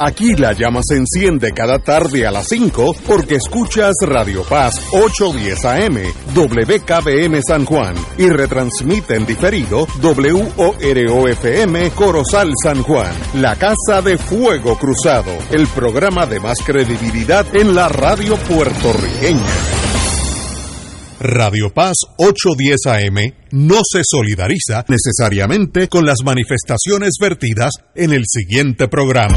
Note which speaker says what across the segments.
Speaker 1: Aquí la llama se enciende cada tarde a las 5 porque escuchas Radio Paz 810 AM, WKBM San Juan y retransmite en diferido WOROFM Corozal San Juan, la Casa de Fuego Cruzado, el programa de más credibilidad en la radio puertorriqueña. Radio Paz 810 AM no se solidariza necesariamente con las manifestaciones vertidas en el siguiente programa.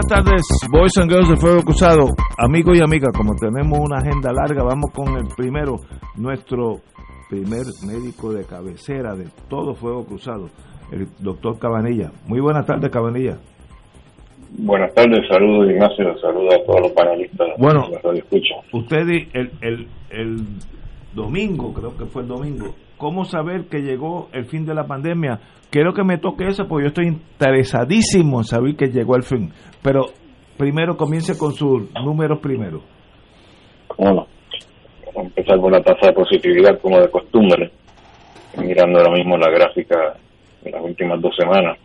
Speaker 2: Buenas tardes, Boys and Girls de Fuego Cruzado. Amigos y amigas, como tenemos una agenda larga, vamos con el primero, nuestro primer médico de cabecera de todo Fuego Cruzado, el doctor Cabanilla. Muy buenas tardes, Cabanilla.
Speaker 3: Buenas tardes, saludos Ignacio, saludos a todos los panelistas.
Speaker 2: Bueno, usted el, el, el domingo, creo que fue el domingo, ¿cómo saber que llegó el fin de la pandemia? Quiero que me toque eso porque yo estoy interesadísimo en saber que llegó el fin. Pero primero comience con sus números primero.
Speaker 3: Bueno, vamos a empezar con la tasa de positividad como de costumbre. Mirando ahora mismo la gráfica de las últimas dos semanas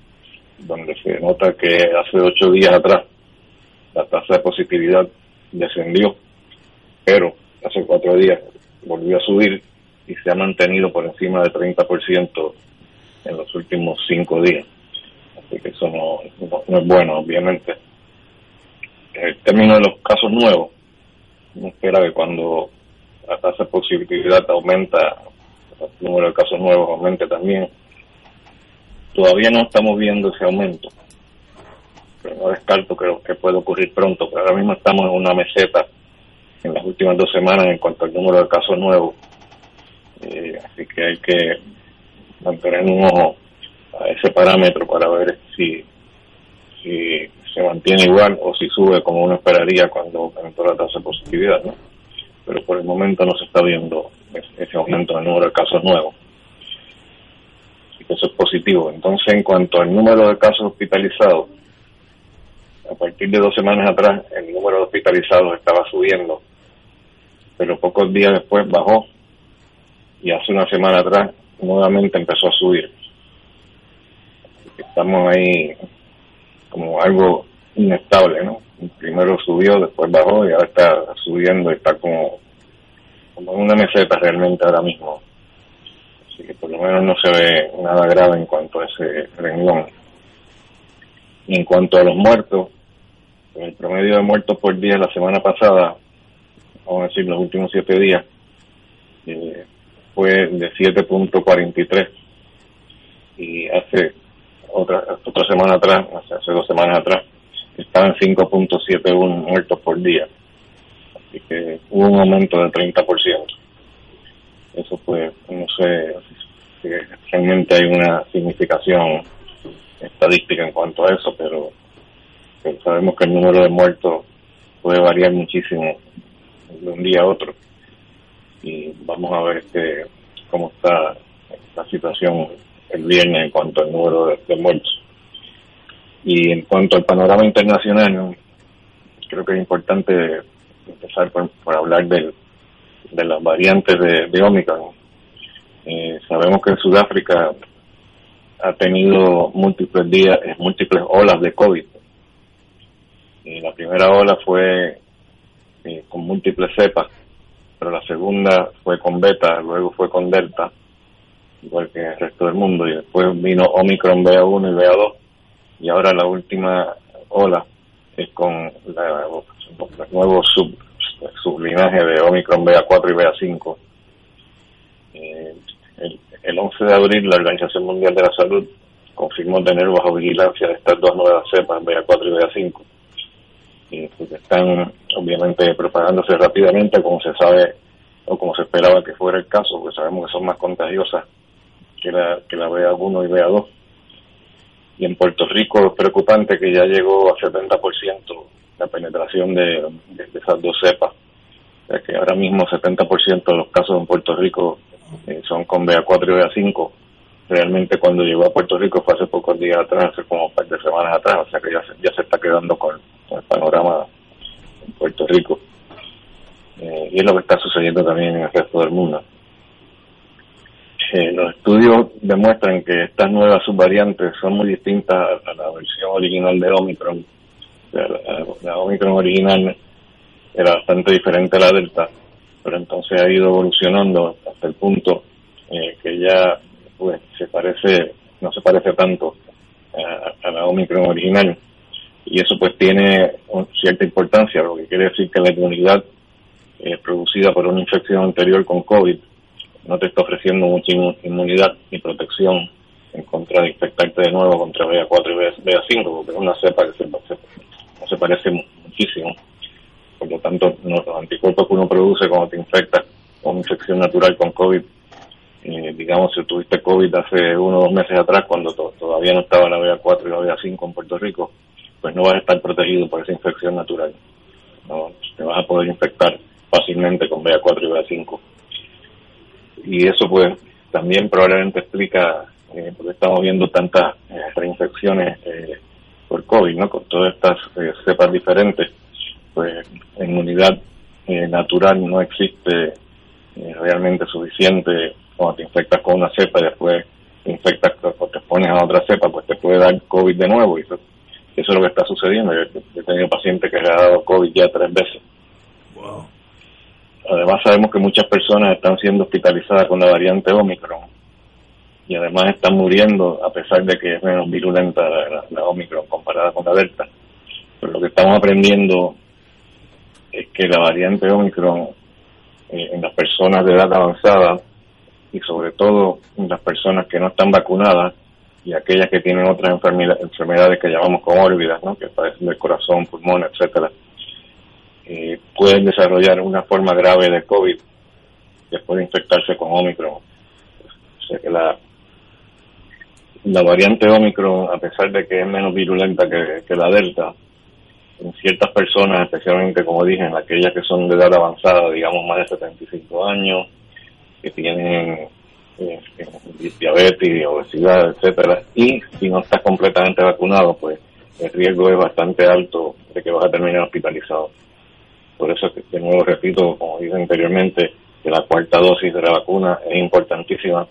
Speaker 3: donde se nota que hace ocho días atrás la tasa de positividad descendió, pero hace cuatro días volvió a subir y se ha mantenido por encima del 30% en los últimos cinco días. Así que eso no, es bueno, obviamente. En el término de los casos nuevos, uno espera que cuando la tasa de positividad aumenta, el número de casos nuevos aumente también Todavía no estamos viendo ese aumento, pero no descarto que, que puede ocurrir pronto, pero ahora mismo estamos en una meseta en las últimas dos semanas en cuanto al número de casos nuevos. Eh, así que hay que mantener un ojo a ese parámetro para ver si, si se mantiene igual o si sube como uno esperaría cuando aumentó la tasa de positividad. ¿no? Pero por el momento no se está viendo ese aumento del número de casos nuevos eso es positivo. Entonces, en cuanto al número de casos hospitalizados, a partir de dos semanas atrás el número de hospitalizados estaba subiendo, pero pocos días después bajó y hace una semana atrás nuevamente empezó a subir. Estamos ahí como algo inestable, ¿no? Primero subió, después bajó y ahora está subiendo y está como, como en una meseta realmente ahora mismo así que por lo menos no se ve nada grave en cuanto a ese renglón. En cuanto a los muertos, el promedio de muertos por día la semana pasada, vamos a decir los últimos siete días, eh, fue de 7.43 y hace otra otra semana atrás, hace, dos semanas atrás, estaba en 5.71 muertos por día. Así que hubo un aumento del 30% eso pues no sé si realmente hay una significación estadística en cuanto a eso, pero, sabemos que el número de muertos puede variar muchísimo de un día a otro y vamos a ver este, cómo está la situación el viernes en cuanto al número de, muertos. Y en cuanto al panorama internacional, creo que es importante empezar por hablar del, de las variantes de, de Omicron. Eh, sabemos que en Sudáfrica ha tenido múltiples días, eh, múltiples olas de COVID. Y la primera ola fue eh, con múltiples cepas, pero la segunda fue con beta, luego fue con delta, igual que el resto del mundo, y después vino Omicron BA1 y BA2, y ahora la última ola es con la, los nuevos sub, su linaje de Omicron BA4 y BA5. Eh, el, 11 de abril la Organización Mundial de la Salud confirmó tener bajo vigilancia estas dos nuevas cepas, BA4 y BA5. Y pues, están obviamente preparándose rápidamente como se sabe o como se esperaba que fuera el caso, porque sabemos que son más contagiosas que la, que la BA1 y BA2. Y en Puerto Rico es preocupante que ya llegó a 70% la penetración de, esas dos cepas. O sea que ahora mismo 70% de los casos en Puerto Rico eh, son con BA4 y BA5. Realmente cuando llegó a Puerto Rico fue hace pocos días atrás, hace como un par de semanas atrás, o sea que ya se, ya se está quedando con, el panorama en Puerto Rico. Eh, y es lo que está sucediendo también en el resto del mundo. Eh, los estudios demuestran que estas nuevas subvariantes son muy distintas a la versión original de Omicron. la, Omicron original era bastante diferente a la Delta, pero entonces ha ido evolucionando hasta el punto eh, que ya pues se parece, no se parece tanto a, la Omicron original. Y eso pues tiene cierta importancia, lo que quiere decir que la inmunidad eh, producida por una infección anterior con COVID no te está ofreciendo mucha inmunidad ni protección en contra de infectarte de nuevo contra BA4 y BA5, porque es una cepa que se parece muchísimo. Por lo tanto, los anticuerpos que uno produce cuando te infectas con infección natural con COVID, eh, digamos, si tuviste COVID hace uno o dos meses atrás, cuando todavía no estaba la BA4 y la BA5 en Puerto Rico, pues no vas a estar protegido por esa infección natural. No te vas a poder infectar fácilmente con BA4 y BA5 y eso pues también probablemente explica eh, por qué estamos viendo tantas eh, reinfecciones eh, por COVID, ¿no? Con todas estas eh, cepas diferentes, pues la inmunidad natural no existe realmente suficiente cuando te infectas con una cepa y después te infectas o te pones a otra cepa, pues te puede dar COVID de nuevo y eso, es lo que está sucediendo. Yo, he tenido pacientes que le ha dado COVID ya tres veces. Wow. Además sabemos que muchas personas están siendo hospitalizadas con la variante Omicron y además están muriendo a pesar de que es menos virulenta la, Omicron comparada con la Delta. Pero lo que estamos aprendiendo es que la variante Omicron eh, en las personas de edad avanzada y sobre todo en las personas que no están vacunadas y aquellas que tienen otras enfermedades que llamamos comórbidas, ¿no? que padecen del corazón, pulmón, etcétera, eh, pueden desarrollar una forma grave de COVID después de infectarse con Omicron. O sea que la, la variante Omicron, a pesar de que es menos virulenta que, la Delta, en ciertas personas, especialmente como dije, en aquellas que son de edad avanzada, digamos más de 75 años, que tienen eh, diabetes, obesidad, etcétera, y si no estás completamente vacunado, pues el riesgo es bastante alto de que vas a terminar hospitalizado. Por eso, de nuevo repito, como dije anteriormente, que la cuarta dosis de la vacuna es importantísima,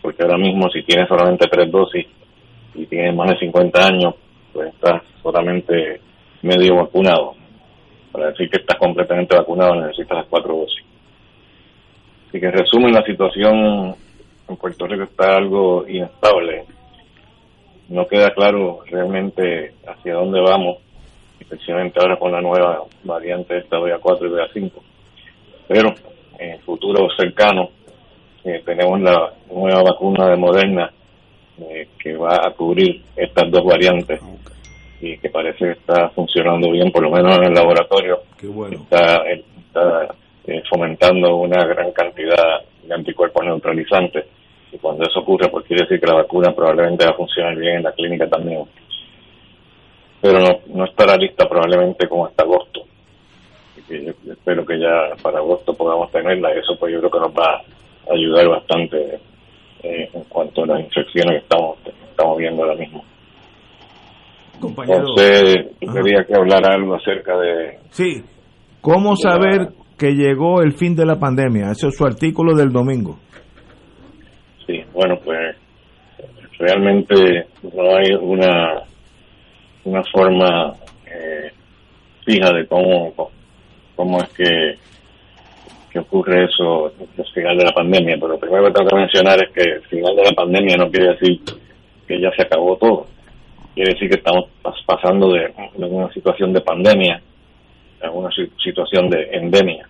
Speaker 3: porque ahora mismo si tienes solamente tres dosis y tienes más de 50 años, pues estás solamente medio vacunado. Para decir que estás completamente vacunado necesitas las cuatro dosis. Así que en resumen, la situación en Puerto Rico está algo inestable. No queda claro realmente hacia dónde vamos especialmente ahora con la nueva variante esta BA4 y BA5. Pero en el futuro cercano eh, tenemos la nueva vacuna de Moderna eh, que va a cubrir estas dos variantes y que parece que está funcionando bien, por lo menos en el laboratorio. Está, está eh, fomentando una gran cantidad de anticuerpos neutralizantes y cuando eso ocurre, pues quiere decir que la vacuna probablemente va a funcionar bien en la clínica también pero no, no estará lista probablemente como hasta agosto. Y espero que ya para agosto podamos tenerla y eso pues yo creo que nos va a ayudar bastante eh, en cuanto a las infecciones que estamos, estamos viendo ahora mismo. Entonces, quería que hablar algo acerca de...
Speaker 2: Sí, ¿cómo saber que llegó el fin de la pandemia? Ese es su artículo del domingo.
Speaker 3: Sí, bueno, pues realmente no hay una una forma eh, fija de cómo, cómo es que, que ocurre eso al final de la pandemia. Pero lo primero que tengo que mencionar es que el final de la pandemia no quiere decir que ya se acabó todo. Quiere decir que estamos pasando de, una situación de pandemia a una situación de endemia.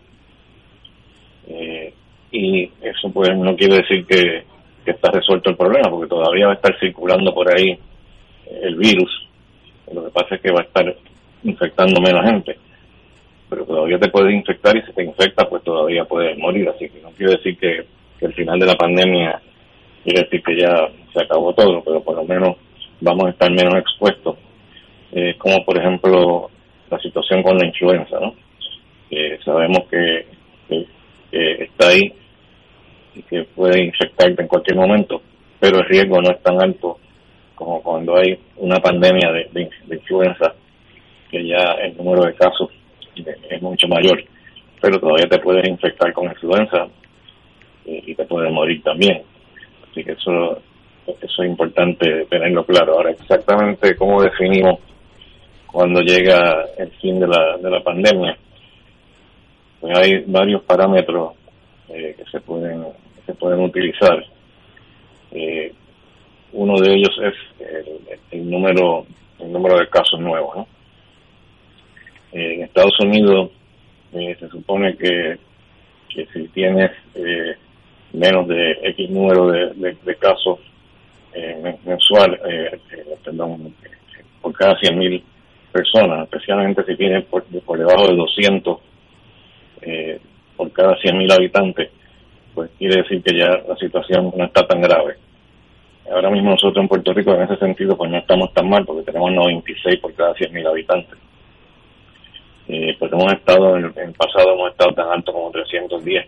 Speaker 3: Eh, y eso pues no quiere decir que, que está resuelto el problema, porque todavía va a estar circulando por ahí el virus lo que pasa es que va a estar infectando menos gente. Pero todavía te puedes infectar y si te infecta, pues todavía puedes morir. Así que no quiero decir que, el final de la pandemia quiere decir que ya se acabó todo, pero por lo menos vamos a estar menos expuestos, eh, como por ejemplo la situación con la influenza, ¿no? sabemos que, está ahí y que puede infectarte en cualquier momento, pero el riesgo no es tan alto como cuando hay una pandemia de, influenza, que ya el número de casos es mucho mayor, pero todavía te puedes infectar con influenza y, te puedes morir también. Así que eso, eso es importante tenerlo claro. Ahora, exactamente cómo definimos cuando llega el fin de la, de la pandemia, pues hay varios parámetros eh, que se pueden se pueden utilizar. Eh, uno de ellos es el, número el número de casos nuevos. ¿no? en Estados Unidos eh, se supone que, que si tienes eh, menos de X número de, de, casos eh, mensual, perdón, por cada 100.000 personas, especialmente si tienes por, por debajo de 200 por cada 100.000 habitantes, pues quiere decir que ya la situación no está tan grave. Ahora mismo nosotros en Puerto Rico en ese sentido pues no estamos tan mal porque tenemos 96 por cada 100.000 habitantes. Eh, pues hemos estado, en el, pasado hemos estado tan alto como 310.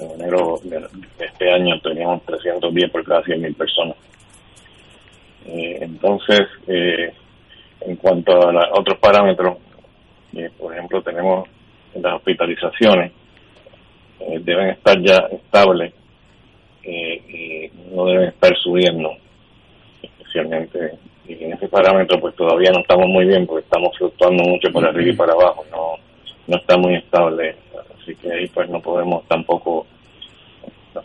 Speaker 3: En enero de, este año teníamos 310 por cada 100.000 personas. Eh, entonces, eh, en cuanto a otros parámetros, eh, por ejemplo, tenemos las hospitalizaciones, deben estar ya estables y no deben estar subiendo, especialmente. Y en ese parámetro pues todavía no estamos muy bien porque estamos fluctuando mucho por arriba y para abajo, no, no está muy estable, así que ahí pues no podemos tampoco,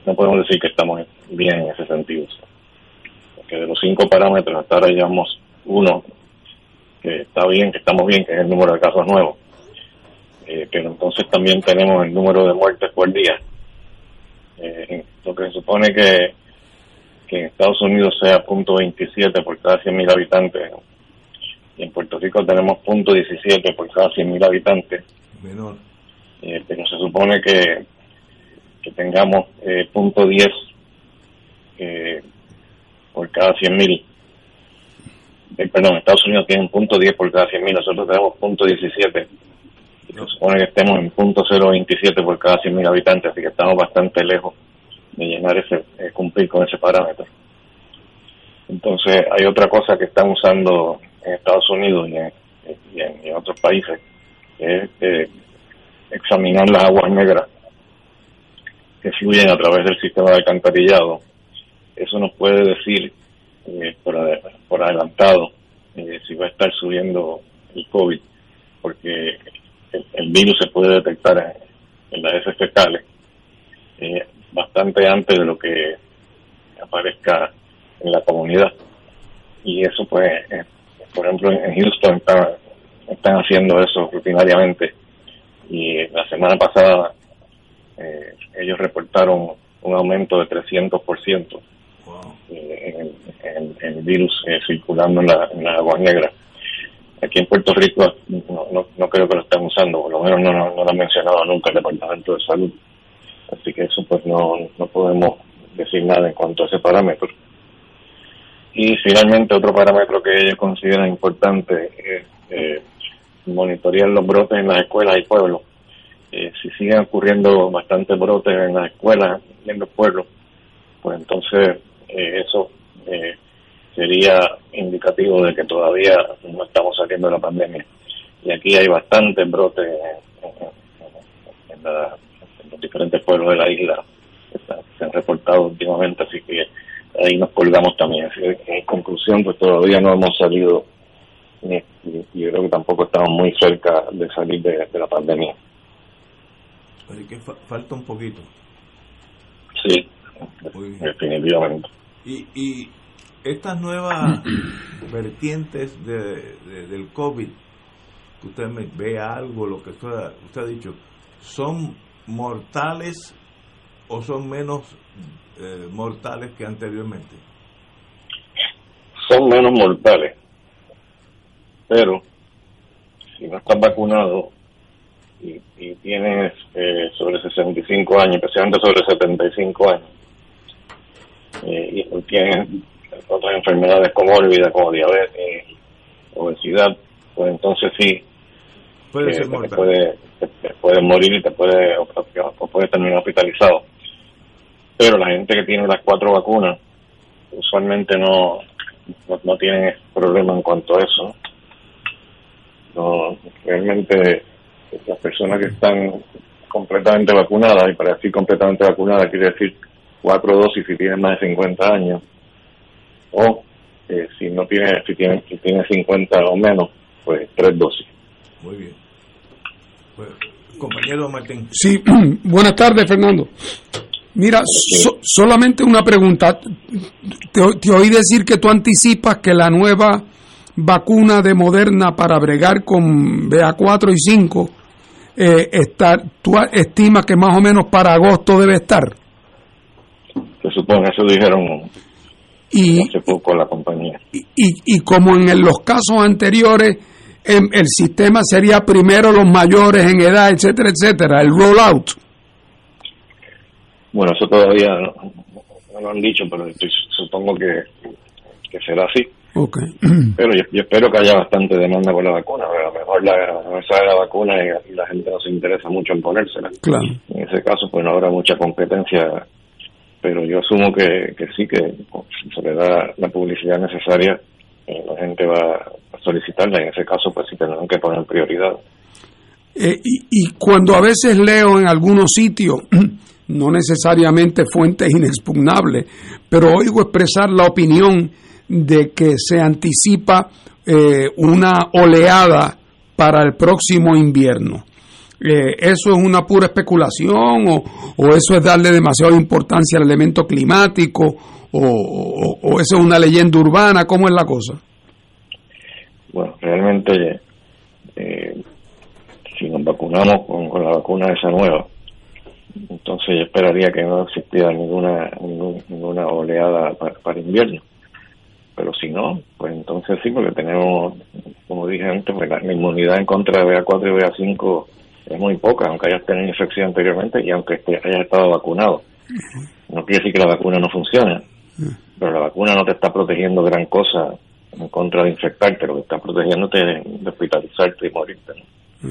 Speaker 3: no podemos decir que estamos bien en ese sentido. De los cinco parámetros hasta ahora llevamos uno que está bien, que estamos bien, que es el número de casos nuevos. Eh, pero entonces también tenemos el número de muertes por día. Eh, lo que se supone que que en Estados Unidos sea punto .27 por cada 100.000 habitantes y en Puerto Rico tenemos punto .17 por cada 100.000 habitantes. Menor. Eh, pero se supone que, que tengamos eh, punto .10 eh, por cada 100.000. Eh, perdón, Estados Unidos tiene un punto .10 por cada 100.000, nosotros tenemos punto .17. Y se supone que estemos en punto .027 por cada 100.000 habitantes, así que estamos bastante lejos de llenar ese, eh, cumplir con ese parámetro. Entonces hay otra cosa que están usando en Estados Unidos y en, otros países, que es eh, examinar las aguas negras que fluyen a través del sistema de alcantarillado. Eso nos puede decir eh, por, por, adelantado si va a estar subiendo el COVID, porque el, virus se puede detectar en, las heces fecales bastante antes de lo que aparezca en la comunidad. Y eso pues, eh, por ejemplo, en Houston están haciendo eso rutinariamente. Y la semana pasada eh, ellos reportaron un aumento de 300% eh, el virus circulando en la, en la agua negra. Aquí en Puerto Rico no, no, creo que lo estén usando, por lo menos no, no, no lo han mencionado nunca el Departamento de Salud. Así que eso pues no, no podemos decir nada en cuanto a ese parámetro. Y finalmente otro parámetro que ellos consideran importante es eh, monitorear los brotes en las escuelas y pueblos. Eh, si siguen ocurriendo bastantes brotes en las escuelas y en los pueblos, pues entonces eh, eso eh, sería indicativo de que todavía no estamos saliendo de la pandemia. Y aquí hay bastantes brotes en la diferentes pueblos de la isla se han reportado últimamente, así que ahí nos colgamos también. en conclusión, pues todavía no hemos salido, y yo creo que tampoco estamos muy cerca de salir de, la pandemia.
Speaker 2: Pero que falta un poquito.
Speaker 3: Sí, definitivamente.
Speaker 2: Y, y estas nuevas vertientes de, del COVID, que usted me vea algo, lo que usted, usted ha dicho, son mortales o son menos eh, mortales que anteriormente?
Speaker 3: Son menos mortales, pero si no estás vacunado y, tienes eh, sobre 65 años, especialmente sobre 75 años, eh, y tienes otras enfermedades comórbidas como diabetes, obesidad, pues entonces sí,
Speaker 2: puede,
Speaker 3: eh,
Speaker 2: ser
Speaker 3: te,
Speaker 2: mortal.
Speaker 3: puede, te- te puede morir y te puede, o, o puede terminar hospitalizado. Pero la gente que tiene las cuatro vacunas usualmente no, no, no tienen problema en cuanto a eso. ¿no? No, realmente las personas que están completamente vacunadas, y para decir completamente vacunadas quiere decir cuatro dosis si tienen más de 50 años, o eh, si no tiene, si tiene, si tiene 50 o menos, pues tres dosis.
Speaker 2: Muy bien. Pues, compañero Martín.
Speaker 4: Sí, buenas tardes, Fernando. Mira, so- solamente una pregunta. Te, o- te oí decir que tú anticipas que la nueva vacuna de Moderna para bregar con BA4 y 5 eh, estar, tú estimas que más o menos para agosto debe estar.
Speaker 3: Se supone, eso dijeron
Speaker 4: Y,
Speaker 3: hace poco la compañía.
Speaker 4: y, y como en los casos anteriores, em, el sistema sería primero los mayores en edad, etcétera, etcétera, el rollout.
Speaker 3: Bueno, eso todavía no, no lo han dicho, pero estoy- supongo que, que será así.
Speaker 4: Ok.
Speaker 3: Pero yo, yo espero que haya bastante demanda por la vacuna. pero A lo mejor la, no sale la vacuna y, y la gente no se interesa mucho en ponérsela.
Speaker 4: Claro.
Speaker 3: En ese caso, pues no habrá mucha competencia. Pero yo asumo que, sí, que si se le da la publicidad necesaria, eh, la gente va a solicitarla. En ese caso, pues sí tendrán que poner prioridad.
Speaker 4: Eh, y, y cuando a veces leo en algunos sitios, no necesariamente fuentes inexpugnables, pero oigo expresar la opinión de que se anticipa eh, una oleada para el próximo invierno. Eh, ¿Eso es una pura especulación o, o eso es darle demasiada importancia al elemento climático o, o- eso es una leyenda urbana? ¿Cómo es la cosa?
Speaker 3: Bueno, realmente, eh, si nos vacunamos con, la vacuna esa nueva, entonces yo esperaría que no existiera ninguna ninguna oleada pa- para, invierno. Pero si no, pues entonces sí, porque tenemos, como dije antes, pues la inmunidad en contra de BA4 y BA5 es muy poca, aunque hayas tenido infección anteriormente y aunque hayas estado vacunado. No quiere decir que la vacuna no funcione, pero la vacuna no te está protegiendo gran cosa en contra de infectarte, lo que está protegiéndote es de hospitalizarte y morirte. ¿no?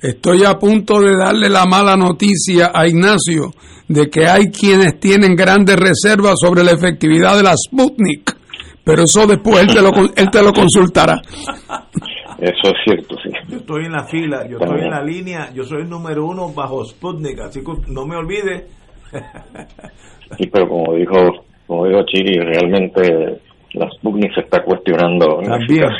Speaker 4: Estoy a punto de darle la mala noticia a Ignacio de que hay quienes tienen grandes reservas sobre la efectividad de la Sputnik, pero eso después él te lo, él te lo consultará.
Speaker 3: Eso es cierto, sí.
Speaker 2: Yo estoy en la fila, yo estoy en la línea, yo soy el número uno bajo Sputnik, así que no me olvide.
Speaker 3: Sí, pero como dijo, como dijo Chiri, realmente la Sputnik se está cuestionando la
Speaker 2: También,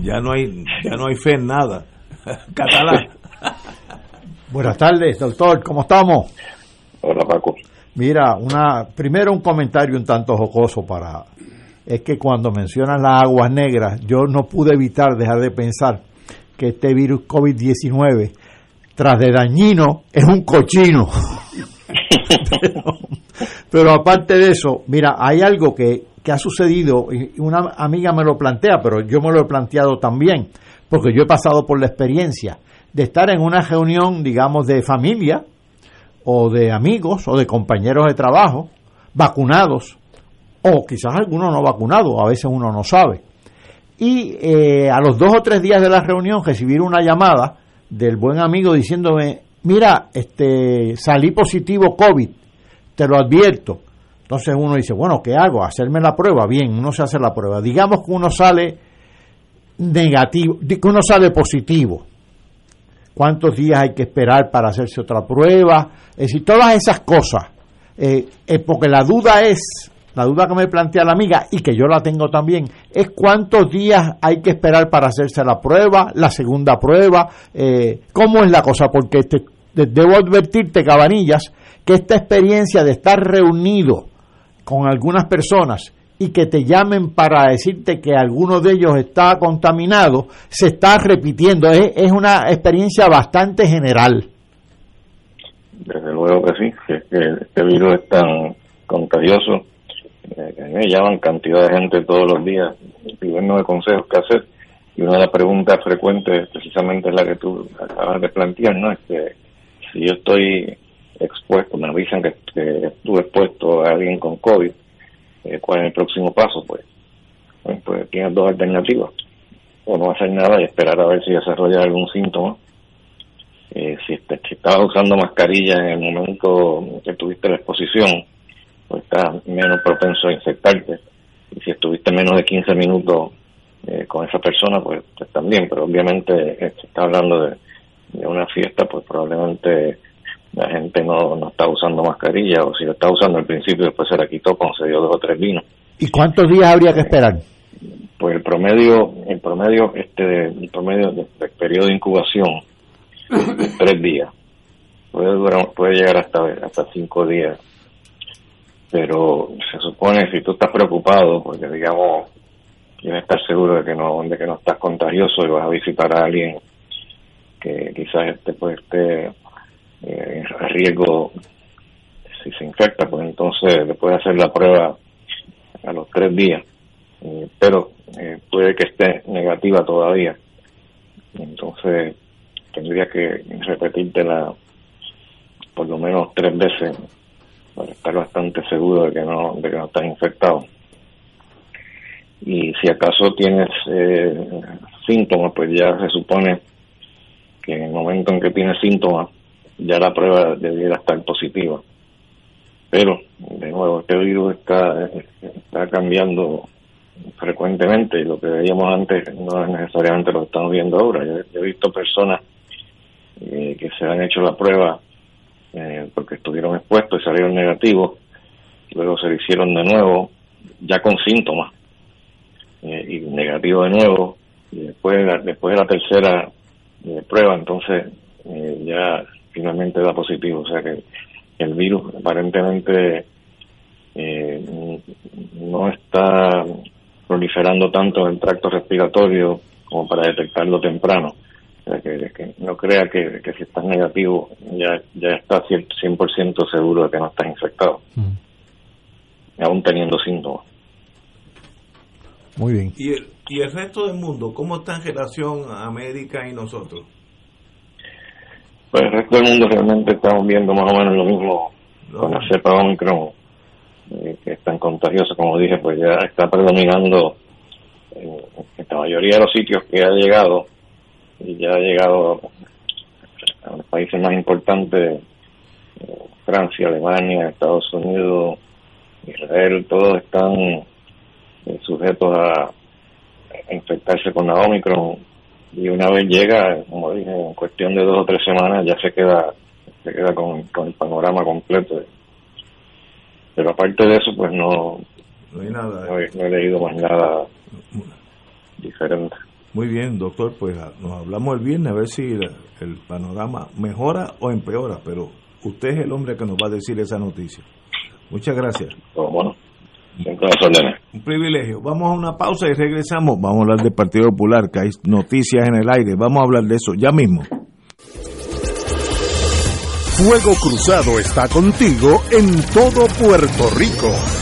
Speaker 2: ya no hay, ya no hay fe en nada. Catalán.
Speaker 5: Buenas tardes, doctor, ¿cómo estamos?
Speaker 3: Hola, Paco.
Speaker 5: Mira, una, primero un comentario un tanto jocoso para... Es que cuando mencionan las aguas negras, yo no pude evitar dejar de pensar que este virus COVID-19, tras de dañino, es un cochino. pero, pero aparte de eso, mira, hay algo que, que ha sucedido, y una amiga me lo plantea, pero yo me lo he planteado también, porque yo he pasado por la experiencia de estar en una reunión, digamos, de familia, o de amigos o de compañeros de trabajo vacunados o quizás algunos no vacunados, a veces uno no sabe. Y eh, a los dos o tres días de la reunión recibir una llamada del buen amigo diciéndome, mira, este, salí positivo COVID, te lo advierto. Entonces uno dice, bueno, ¿qué hago? ¿Hacerme la prueba? Bien, uno se hace la prueba. Digamos que uno sale negativo, que uno sale positivo cuántos días hay que esperar para hacerse otra prueba, es decir, todas esas cosas, eh, eh, porque la duda es, la duda que me plantea la amiga y que yo la tengo también, es cuántos días hay que esperar para hacerse la prueba, la segunda prueba, eh, cómo es la cosa, porque te, debo advertirte, Cabanillas, que esta experiencia de estar reunido con algunas personas y que te llamen para decirte que alguno de ellos está contaminado, se está repitiendo. Es, es una experiencia bastante general.
Speaker 3: Desde luego que sí, que este virus es tan contagioso. Eh, me llaman cantidad de gente todos los días pidiéndome consejos que hacer. Y una de las preguntas frecuentes precisamente es la que tú acabas de plantear, ¿no? Es que si yo estoy expuesto, me avisan que, estuve expuesto a alguien con COVID, eh, cuál es el próximo paso, pues, pues, pues tienes dos alternativas. O no hacer nada y esperar a ver si desarrolla algún síntoma. Eh, si, si estabas usando mascarilla en el momento que tuviste la exposición, pues estás menos propenso a infectarte. Y si estuviste menos de 15 minutos eh, con esa persona, pues, pues, también, pero obviamente eh, se está hablando de, de, una fiesta, pues probablemente la gente no, no está usando mascarilla, o si lo está usando al principio, después se la quitó cuando se dio dos o tres vinos.
Speaker 5: ¿Y cuántos días habría que esperar?
Speaker 3: Pues el promedio, el promedio, este, el promedio del periodo de incubación, tres días. Puede durar, puede llegar hasta, hasta cinco días. Pero se supone, si tú estás preocupado, porque digamos, quieres estar seguro de que no, de que no estás contagioso y vas a visitar a alguien que quizás este, pues, esté eh, a riesgo si se infecta, pues entonces le puede hacer la prueba a los tres días, pero eh, puede que esté negativa todavía. Entonces tendría que repetírtela por lo menos tres veces para estar bastante seguro de que no, de que no estás infectado. Y si acaso tienes eh, síntomas, pues ya se supone que en el momento en que tienes síntomas, ya la prueba debiera estar positiva. Pero, de nuevo, este virus está, está cambiando frecuentemente y lo que veíamos antes no es necesariamente lo que estamos viendo ahora. Yo, he visto personas eh, que se han hecho la prueba eh, porque estuvieron expuestos y salieron negativos, luego se lo hicieron de nuevo, ya con síntomas, eh, y negativo de nuevo, y después, después de la tercera eh, prueba, entonces eh, ya finalmente da positivo. O sea que el virus aparentemente no está proliferando tanto en el tracto respiratorio como para detectarlo temprano. O sea que, no crea que, si estás negativo ya, ya estás 100% seguro de que no estás infectado, mm. aún teniendo síntomas.
Speaker 5: Muy bien.
Speaker 2: ¿Y el, ¿Y el resto del mundo cómo está en relación a América y nosotros?
Speaker 3: Pues el resto del mundo realmente estamos viendo más o menos lo mismo con la cepa Omicron, eh, que es tan contagiosa, como dije, pues ya está predominando en, la mayoría de los sitios que ha llegado, y ya ha llegado a los países más importantes, eh, Francia, Alemania, Estados Unidos, Israel, todos están eh, sujetos a, a infectarse con la Omicron y una vez llega, como dije, en cuestión de dos o tres semanas ya se queda se queda con, el panorama completo. Pero aparte de eso, pues no,
Speaker 2: no, hay nada.
Speaker 3: No he, leído más nada diferente.
Speaker 2: Muy bien, doctor, pues ah, nos hablamos el viernes a ver si el, panorama mejora o empeora, pero usted es el hombre que nos va a decir esa noticia. Muchas gracias.
Speaker 3: bueno.
Speaker 2: Un privilegio. Vamos a una pausa y regresamos. Vamos a hablar del Partido Popular, que hay noticias en el aire. Vamos a hablar de eso ya mismo.
Speaker 1: Fuego Cruzado está contigo en todo Puerto Rico.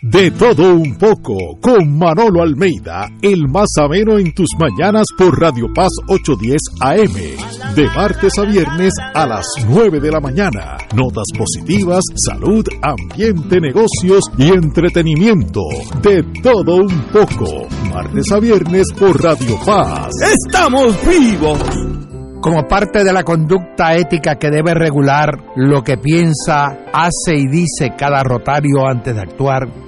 Speaker 1: De todo un poco, con Manolo Almeida, el más ameno en tus mañanas por Radio Paz 810 AM, de martes a viernes a las 9 de la mañana. Notas positivas, salud, ambiente, negocios y entretenimiento. De todo un poco, martes a viernes por Radio Paz.
Speaker 6: ¡Estamos vivos!
Speaker 7: Como parte de la conducta ética que debe regular lo que piensa, hace y dice cada rotario antes de actuar,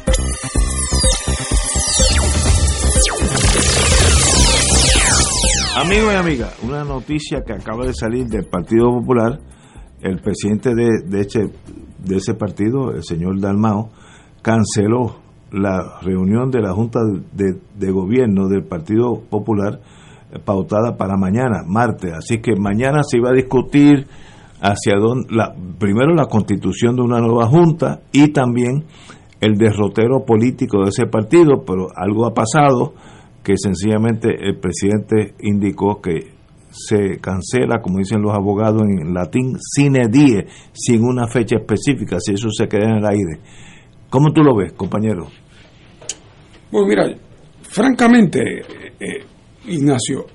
Speaker 2: Amigos y amigas, una noticia que acaba de salir del Partido Popular, el presidente de, de, ese, de ese partido, el señor Dalmao, canceló la reunión de la Junta de, de Gobierno del Partido Popular eh, pautada para mañana, martes. Así que mañana se iba a discutir hacia dónde, la, primero la constitución de una nueva Junta y también el derrotero político de ese partido, pero algo ha pasado que sencillamente el presidente indicó que se cancela, como dicen los abogados en latín, sine die, sin una fecha específica, si eso se queda en el aire. ¿Cómo tú lo ves, compañero?
Speaker 4: Bueno, mira, francamente, eh, Ignacio,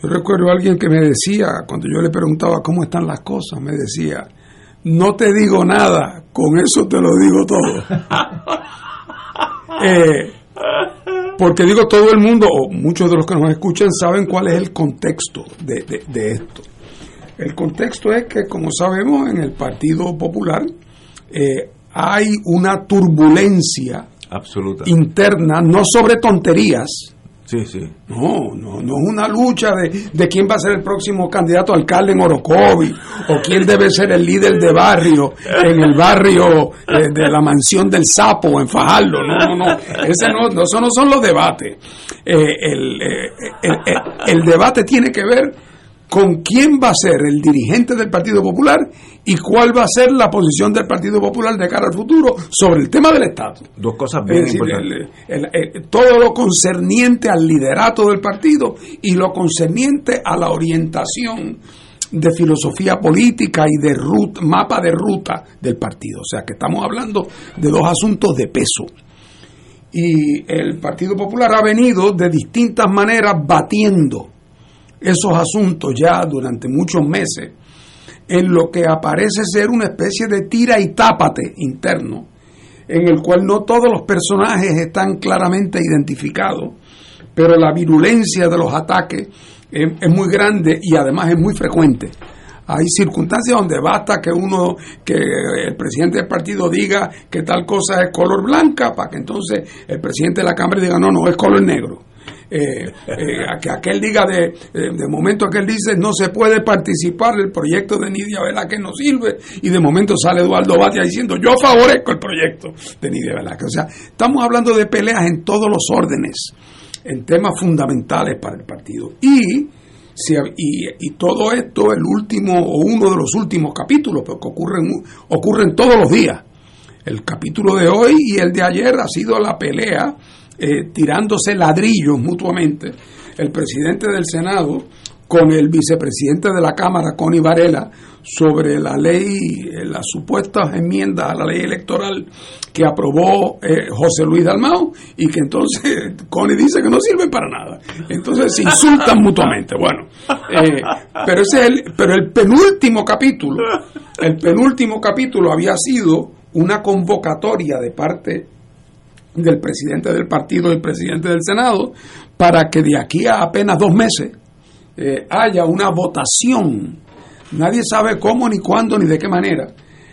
Speaker 4: yo recuerdo a alguien que me decía, cuando yo le preguntaba cómo están las cosas, me decía, no te digo nada, con eso te lo digo todo. eh, porque digo, todo el mundo, o muchos de los que nos escuchan, saben cuál es el contexto de, de, de esto. El contexto es que, como sabemos, en el Partido Popular eh, hay una turbulencia
Speaker 2: Absoluta.
Speaker 4: interna, no sobre tonterías.
Speaker 2: Sí, sí.
Speaker 4: No, no, no es una lucha de, de quién va a ser el próximo candidato alcalde en Orocovi o quién debe ser el líder de barrio en el barrio eh, de la mansión del sapo o en Fajardo. No, no, no. Ese no, no, eso no son los debates. Eh, el, eh, el debate tiene que ver con quién va a ser el dirigente del Partido Popular y cuál va a ser la posición del Partido Popular de cara al futuro sobre el tema del Estado.
Speaker 2: Dos cosas bien
Speaker 4: decir,
Speaker 2: importantes.
Speaker 4: el- el- el- todo lo concerniente al liderato del partido y lo concerniente a la orientación de filosofía política y de ruta, mapa de ruta del partido. O sea que estamos hablando de dos asuntos de peso. Y el Partido Popular ha venido de distintas maneras batiendo esos asuntos ya durante muchos meses, en lo que aparece ser una especie de tira y tápate interno, en el cual no todos los personajes están claramente identificados, pero la virulencia de los ataques es, muy grande y además es muy frecuente. Hay circunstancias donde basta que uno, que el presidente del partido diga que tal cosa es color blanca, para que entonces el presidente de la Cámara diga, no, no, es color negro. Eh, eh, a que aquel diga de, de momento aquel dice no se puede participar del proyecto de Nidia Velázquez no sirve y de momento sale Eduardo Batia diciendo yo favorezco el proyecto de Nidia Velázquez o sea estamos hablando de peleas en todos los órdenes en temas fundamentales para el partido. Y y, y todo esto el último o uno de los últimos capítulos porque ocurren ocurren todos los días. El capítulo de hoy y el de ayer ha sido la pelea eh, tirándose ladrillos mutuamente el presidente del Senado con el vicepresidente de la Cámara, Connie Varela, sobre la ley, eh, las supuestas enmiendas a la ley electoral que aprobó eh, José Luis Dalmao y que entonces Connie dice que no sirven para nada. Entonces se insultan mutuamente. Bueno, pero ese es el, pero el penúltimo capítulo, el penúltimo capítulo había sido una convocatoria de parte del presidente del partido y presidente del Senado para que de aquí a apenas dos meses eh, haya una votación, nadie sabe cómo, ni cuándo, ni de qué manera,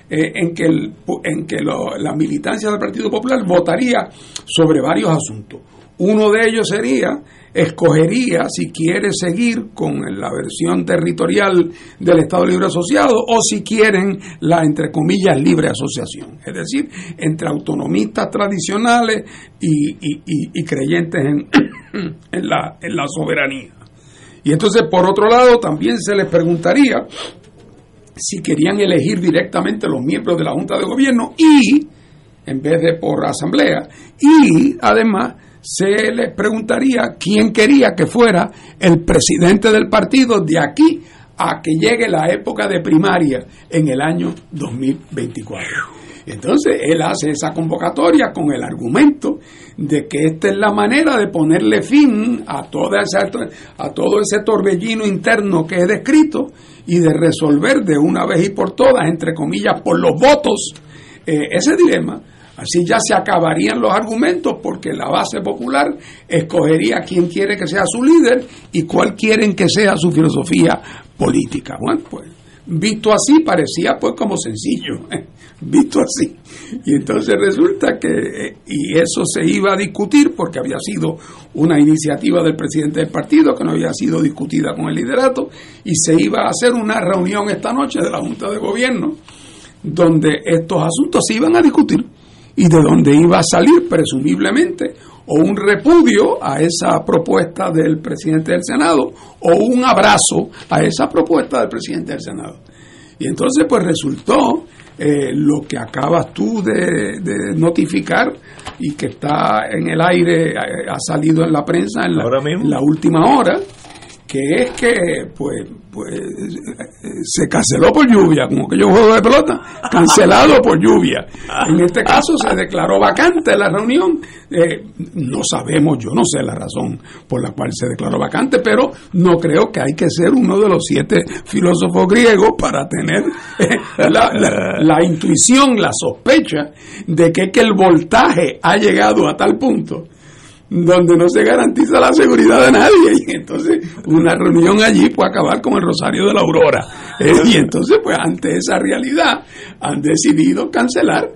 Speaker 4: eh, en que, el, en que la militancia del Partido Popular votaría sobre varios asuntos. Uno de ellos sería escogería si quiere seguir con la versión territorial del Estado Libre Asociado o si quieren la, entre comillas, libre asociación. Es decir, entre autonomistas tradicionales y, creyentes en, en, la, en la soberanía. Y entonces, por otro lado, también se les preguntaría si querían elegir directamente los miembros de la Junta de Gobierno y, en vez de por asamblea, y además se les preguntaría quién quería que fuera el presidente del partido de aquí a que llegue la época de primaria en el año 2024. Entonces él hace esa convocatoria con el argumento de que esta es la manera de ponerle fin a, toda esa, a todo ese torbellino interno que he descrito y de resolver de una vez y por todas, entre comillas, por los votos, eh, ese dilema Así ya se acabarían los argumentos porque la base popular escogería quién quiere que sea su líder y cuál quieren que sea su filosofía política. Bueno, pues visto así parecía pues como sencillo, ¿eh? visto así. Y entonces resulta que, eh, y eso se iba a discutir porque había sido una iniciativa del presidente del partido que no había sido discutida con el liderato, y se iba a hacer una reunión esta noche de la Junta de Gobierno donde estos asuntos se iban a discutir y de donde iba a salir presumiblemente o un repudio a esa propuesta del presidente del Senado o un abrazo a esa propuesta del presidente del Senado. Y entonces pues resultó eh, lo que acabas tú de, notificar y que está en el aire, eh, ha salido en la prensa en la última hora, que es que pues, pues se canceló por lluvia, como que yo juego de pelota, cancelado por lluvia. En este caso se declaró vacante la reunión. Eh, no sabemos, yo no sé la razón por la cual se declaró vacante, pero no creo que hay que ser uno de los siete filósofos griegos para tener eh, la, la intuición, la sospecha de que, que el voltaje ha llegado a tal punto donde no se garantiza la seguridad de nadie. Y entonces una reunión allí puede acabar como el Rosario de la Aurora. Eh, y entonces, pues ante esa realidad han decidido cancelar,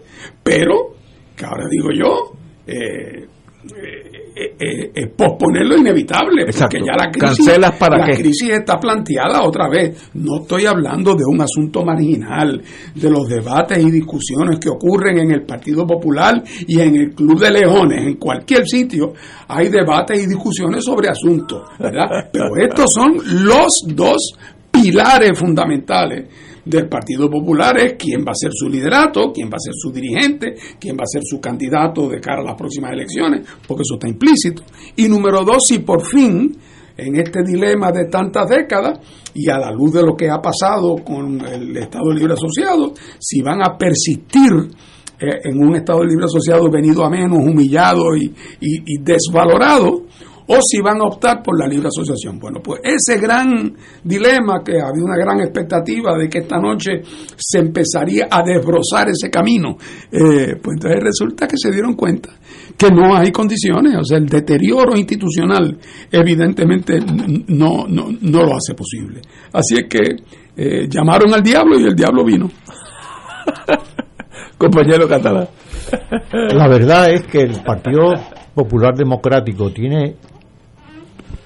Speaker 4: pero, que ahora digo yo, eh, eh, eh, eh, posponer lo inevitable, porque ya la crisis,
Speaker 2: para
Speaker 4: la crisis está planteada otra vez. No estoy hablando de un asunto marginal, de los debates y discusiones que ocurren en el Partido Popular y en el Club de Leones, en cualquier sitio hay debates y discusiones sobre asuntos, ¿verdad? Pero estos son los dos pilares fundamentales del Partido Popular es quién va a ser su liderato, quién va a ser su dirigente, quién va a ser su candidato de cara a las próximas elecciones, porque eso está implícito. Y número dos, si por fin en este dilema de tantas décadas y a la luz de lo que ha pasado con el Estado Libre Asociado, si van a persistir eh, en un Estado Libre Asociado venido a menos, humillado y, y desvalorado, o si van a optar por la libre asociación. Bueno, pues ese gran dilema que había una gran expectativa de que esta noche se empezaría a desbrozar ese camino, eh, pues entonces resulta que se dieron cuenta que no hay condiciones, o sea, el deterioro institucional evidentemente no, no, no lo hace posible. Así es que eh, llamaron al diablo y el diablo vino.
Speaker 2: Compañero catalán.
Speaker 5: La verdad es que el Partido Popular Democrático tiene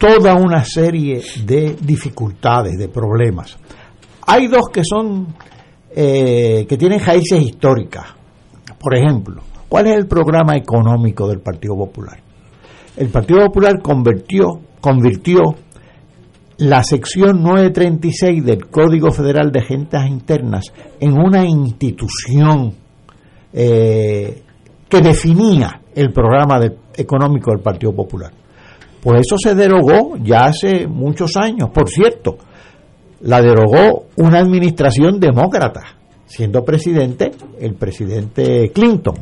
Speaker 5: toda una serie de dificultades, de problemas. Hay dos que son eh, que tienen raíces históricas. Por ejemplo, ¿cuál es el programa económico del Partido Popular? El Partido Popular convirtió, convirtió la sección 936 del Código Federal de Rentas Internas en una institución eh, que definía el programa económico del Partido Popular. Pues eso se derogó ya hace muchos años. Por cierto, la derogó una administración demócrata, siendo presidente el presidente Clinton.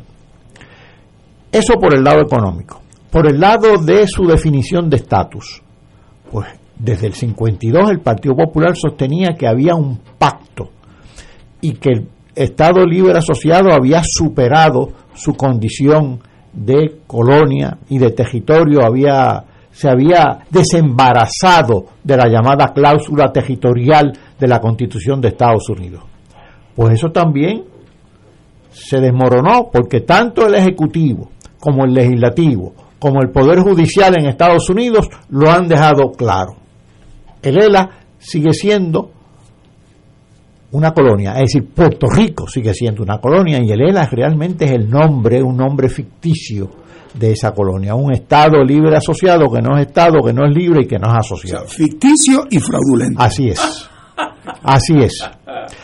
Speaker 5: Eso por el lado económico. Por el lado de su definición de estatus, pues desde el 52 el Partido Popular sostenía que había un pacto y que el Estado Libre Asociado había superado su condición de colonia y de territorio, había se había desembarazado de la llamada cláusula territorial de la Constitución de Estados Unidos. Pues eso también se desmoronó porque tanto el Ejecutivo como el Legislativo como el Poder Judicial en Estados Unidos lo han dejado claro. El ELA sigue siendo una colonia, es decir, Puerto Rico sigue siendo una colonia y el ELA realmente es el nombre, un nombre ficticio de esa colonia, un Estado libre asociado que no es Estado, que no es libre y que no es asociado.
Speaker 4: ficticio y fraudulento.
Speaker 5: Así es, así es.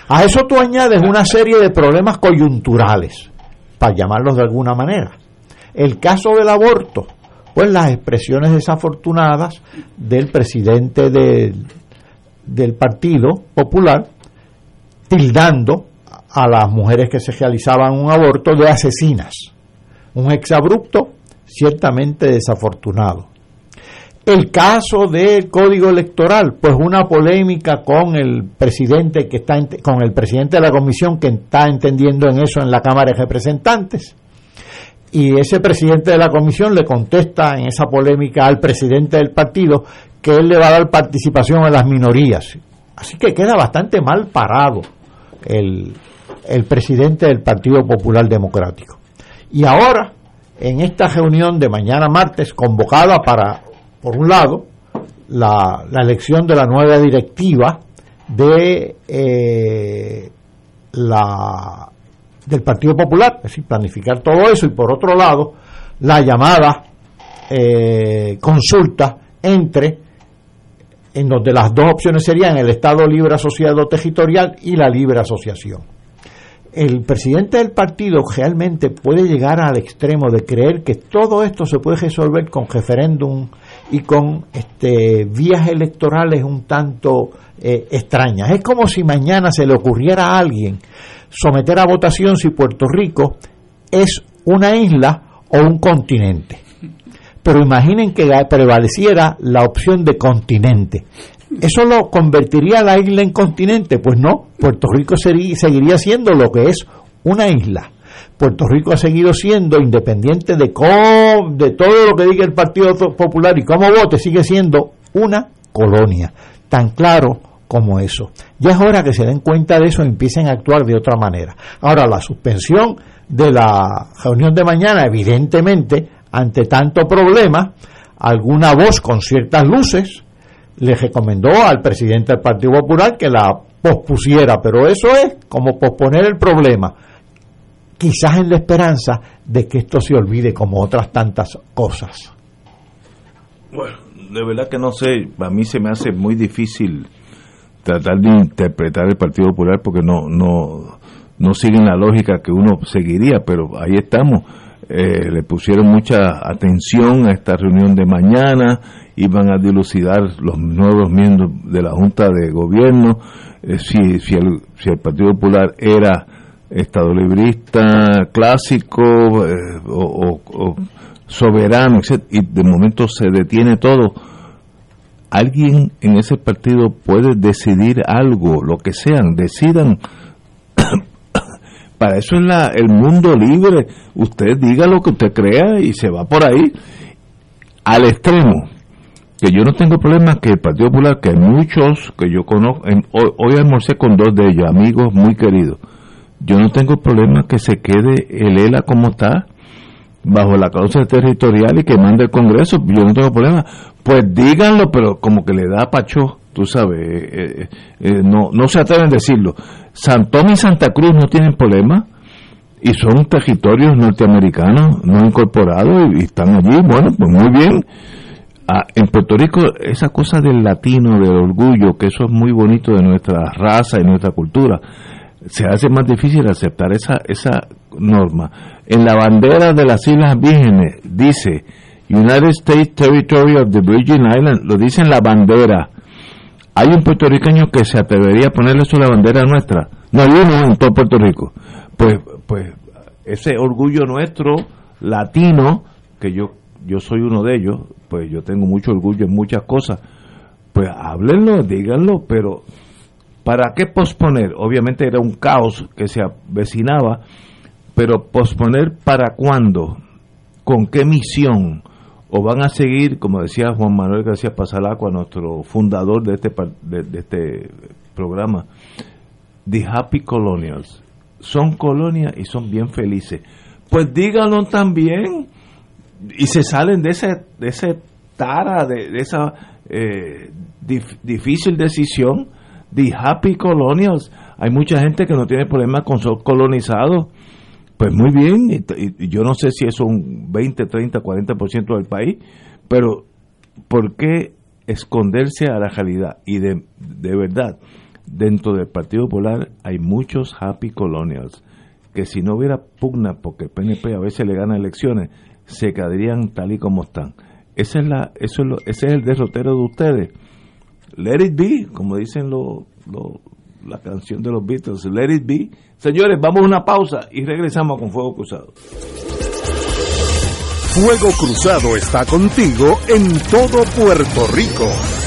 Speaker 5: A eso tú añades una serie de problemas coyunturales, para llamarlos de alguna manera. El caso del aborto, pues las expresiones desafortunadas del presidente del, del Partido Popular, tildando a las mujeres que se realizaban un aborto de asesinas. Un exabrupto ciertamente desafortunado. El caso del código electoral, pues una polémica con el presidente que está con el presidente de la comisión que está entendiendo en eso en la Cámara de Representantes. Y ese presidente de la comisión le contesta en esa polémica al presidente del partido que él le va a dar participación a las minorías. Así que queda bastante mal parado el, el presidente del Partido Popular Democrático. Y ahora, en esta reunión de mañana martes, convocada para, por un lado, la, la elección de la nueva directiva de eh, la del Partido Popular, es decir, planificar todo eso, y por otro lado, la llamada eh, consulta entre en donde las dos opciones serían el Estado libre asociado territorial y la libre asociación. El presidente del partido realmente puede llegar al extremo de creer que todo esto se puede resolver con referéndum y con este, vías electorales un tanto eh, extrañas. Es como si mañana se le ocurriera a alguien someter a votación si Puerto Rico es una isla o un continente pero imaginen que prevaleciera la opción de continente. ¿Eso lo convertiría a la isla en continente? Pues no, Puerto Rico seguiría siendo lo que es una isla. Puerto Rico ha seguido siendo, independiente de, cómo, de todo lo que diga el Partido Popular y cómo vote, sigue siendo una colonia. Tan claro como eso. Ya es hora que se den cuenta de eso y empiecen a actuar de otra manera. Ahora, la suspensión de la reunión de mañana, evidentemente, ante tanto problema, alguna voz con ciertas luces le recomendó al presidente del Partido Popular que la pospusiera, pero eso es como posponer el problema, quizás en la esperanza de que esto se olvide como otras tantas cosas.
Speaker 2: Bueno, de verdad que no sé, a mí se me hace muy difícil tratar de interpretar el Partido Popular porque no no no siguen la lógica que uno seguiría, pero ahí estamos eh, le pusieron mucha atención a esta reunión de mañana, iban a dilucidar los nuevos miembros de la Junta de Gobierno, eh, si, si, el, si el Partido Popular era estado librista clásico eh, o, o, soberano, etc. y de momento se detiene todo. Alguien en ese partido puede decidir algo, lo que sean, decidan para eso es la, el mundo libre. Usted diga lo que usted crea y se va por ahí al extremo. Que yo no tengo problema que el Partido Popular, que hay muchos que yo conozco, hoy, hoy, almorcé con dos de ellos, amigos muy queridos. Yo no tengo problema que se quede el ELA como está, bajo la causa territorial y que mande el Congreso. Yo no tengo problema. Pues díganlo, pero como que le da pacho tú sabes, eh, eh, eh, no, no se atreven a decirlo. San y Santa Cruz no tienen problema y son territorios norteamericanos no incorporados y, están allí, bueno, pues muy bien. Ah, en Puerto Rico, esa cosa del latino, del orgullo, que eso es muy bonito de nuestra raza y nuestra cultura, se hace más difícil aceptar esa, esa norma. En la bandera de las Islas Vírgenes dice United States Territory of the Virgin Islands, lo dice en la bandera ¿Hay un puertorriqueño que se atrevería a ponerle eso la bandera nuestra? No hay uno en todo Puerto Rico. Pues, pues ese orgullo nuestro, latino, que yo, yo soy uno de ellos, pues yo tengo mucho orgullo en muchas cosas, pues háblenlo, díganlo, pero ¿para qué posponer? Obviamente era un caos que se avecinaba, pero posponer para cuándo, con qué misión, o van a seguir, como decía Juan Manuel García Pasalacua, nuestro fundador de este, de, este programa, The Happy Colonials, son colonias y son bien felices. Pues díganlo también y se salen de ese, de ese tara, de, esa eh, difícil decisión de happy colonials. Hay mucha gente que no tiene problemas con ser colonizado. Pues muy bien, y, yo no sé si es un 20, 30, 40% del país, pero ¿por qué esconderse a la realidad? Y de, de verdad, dentro del Partido Popular hay muchos happy colonials que si no hubiera pugna, porque el PNP a veces le gana elecciones, se quedarían tal y como están. Esa es la, eso es lo, ese es el derrotero de ustedes. Let it be, como dicen lo, la canción de los Beatles, let it be. Señores, vamos a una pausa y regresamos con Fuego Cruzado.
Speaker 1: Fuego Cruzado está contigo en todo Puerto Rico.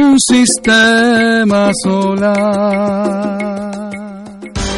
Speaker 8: un sistema solar.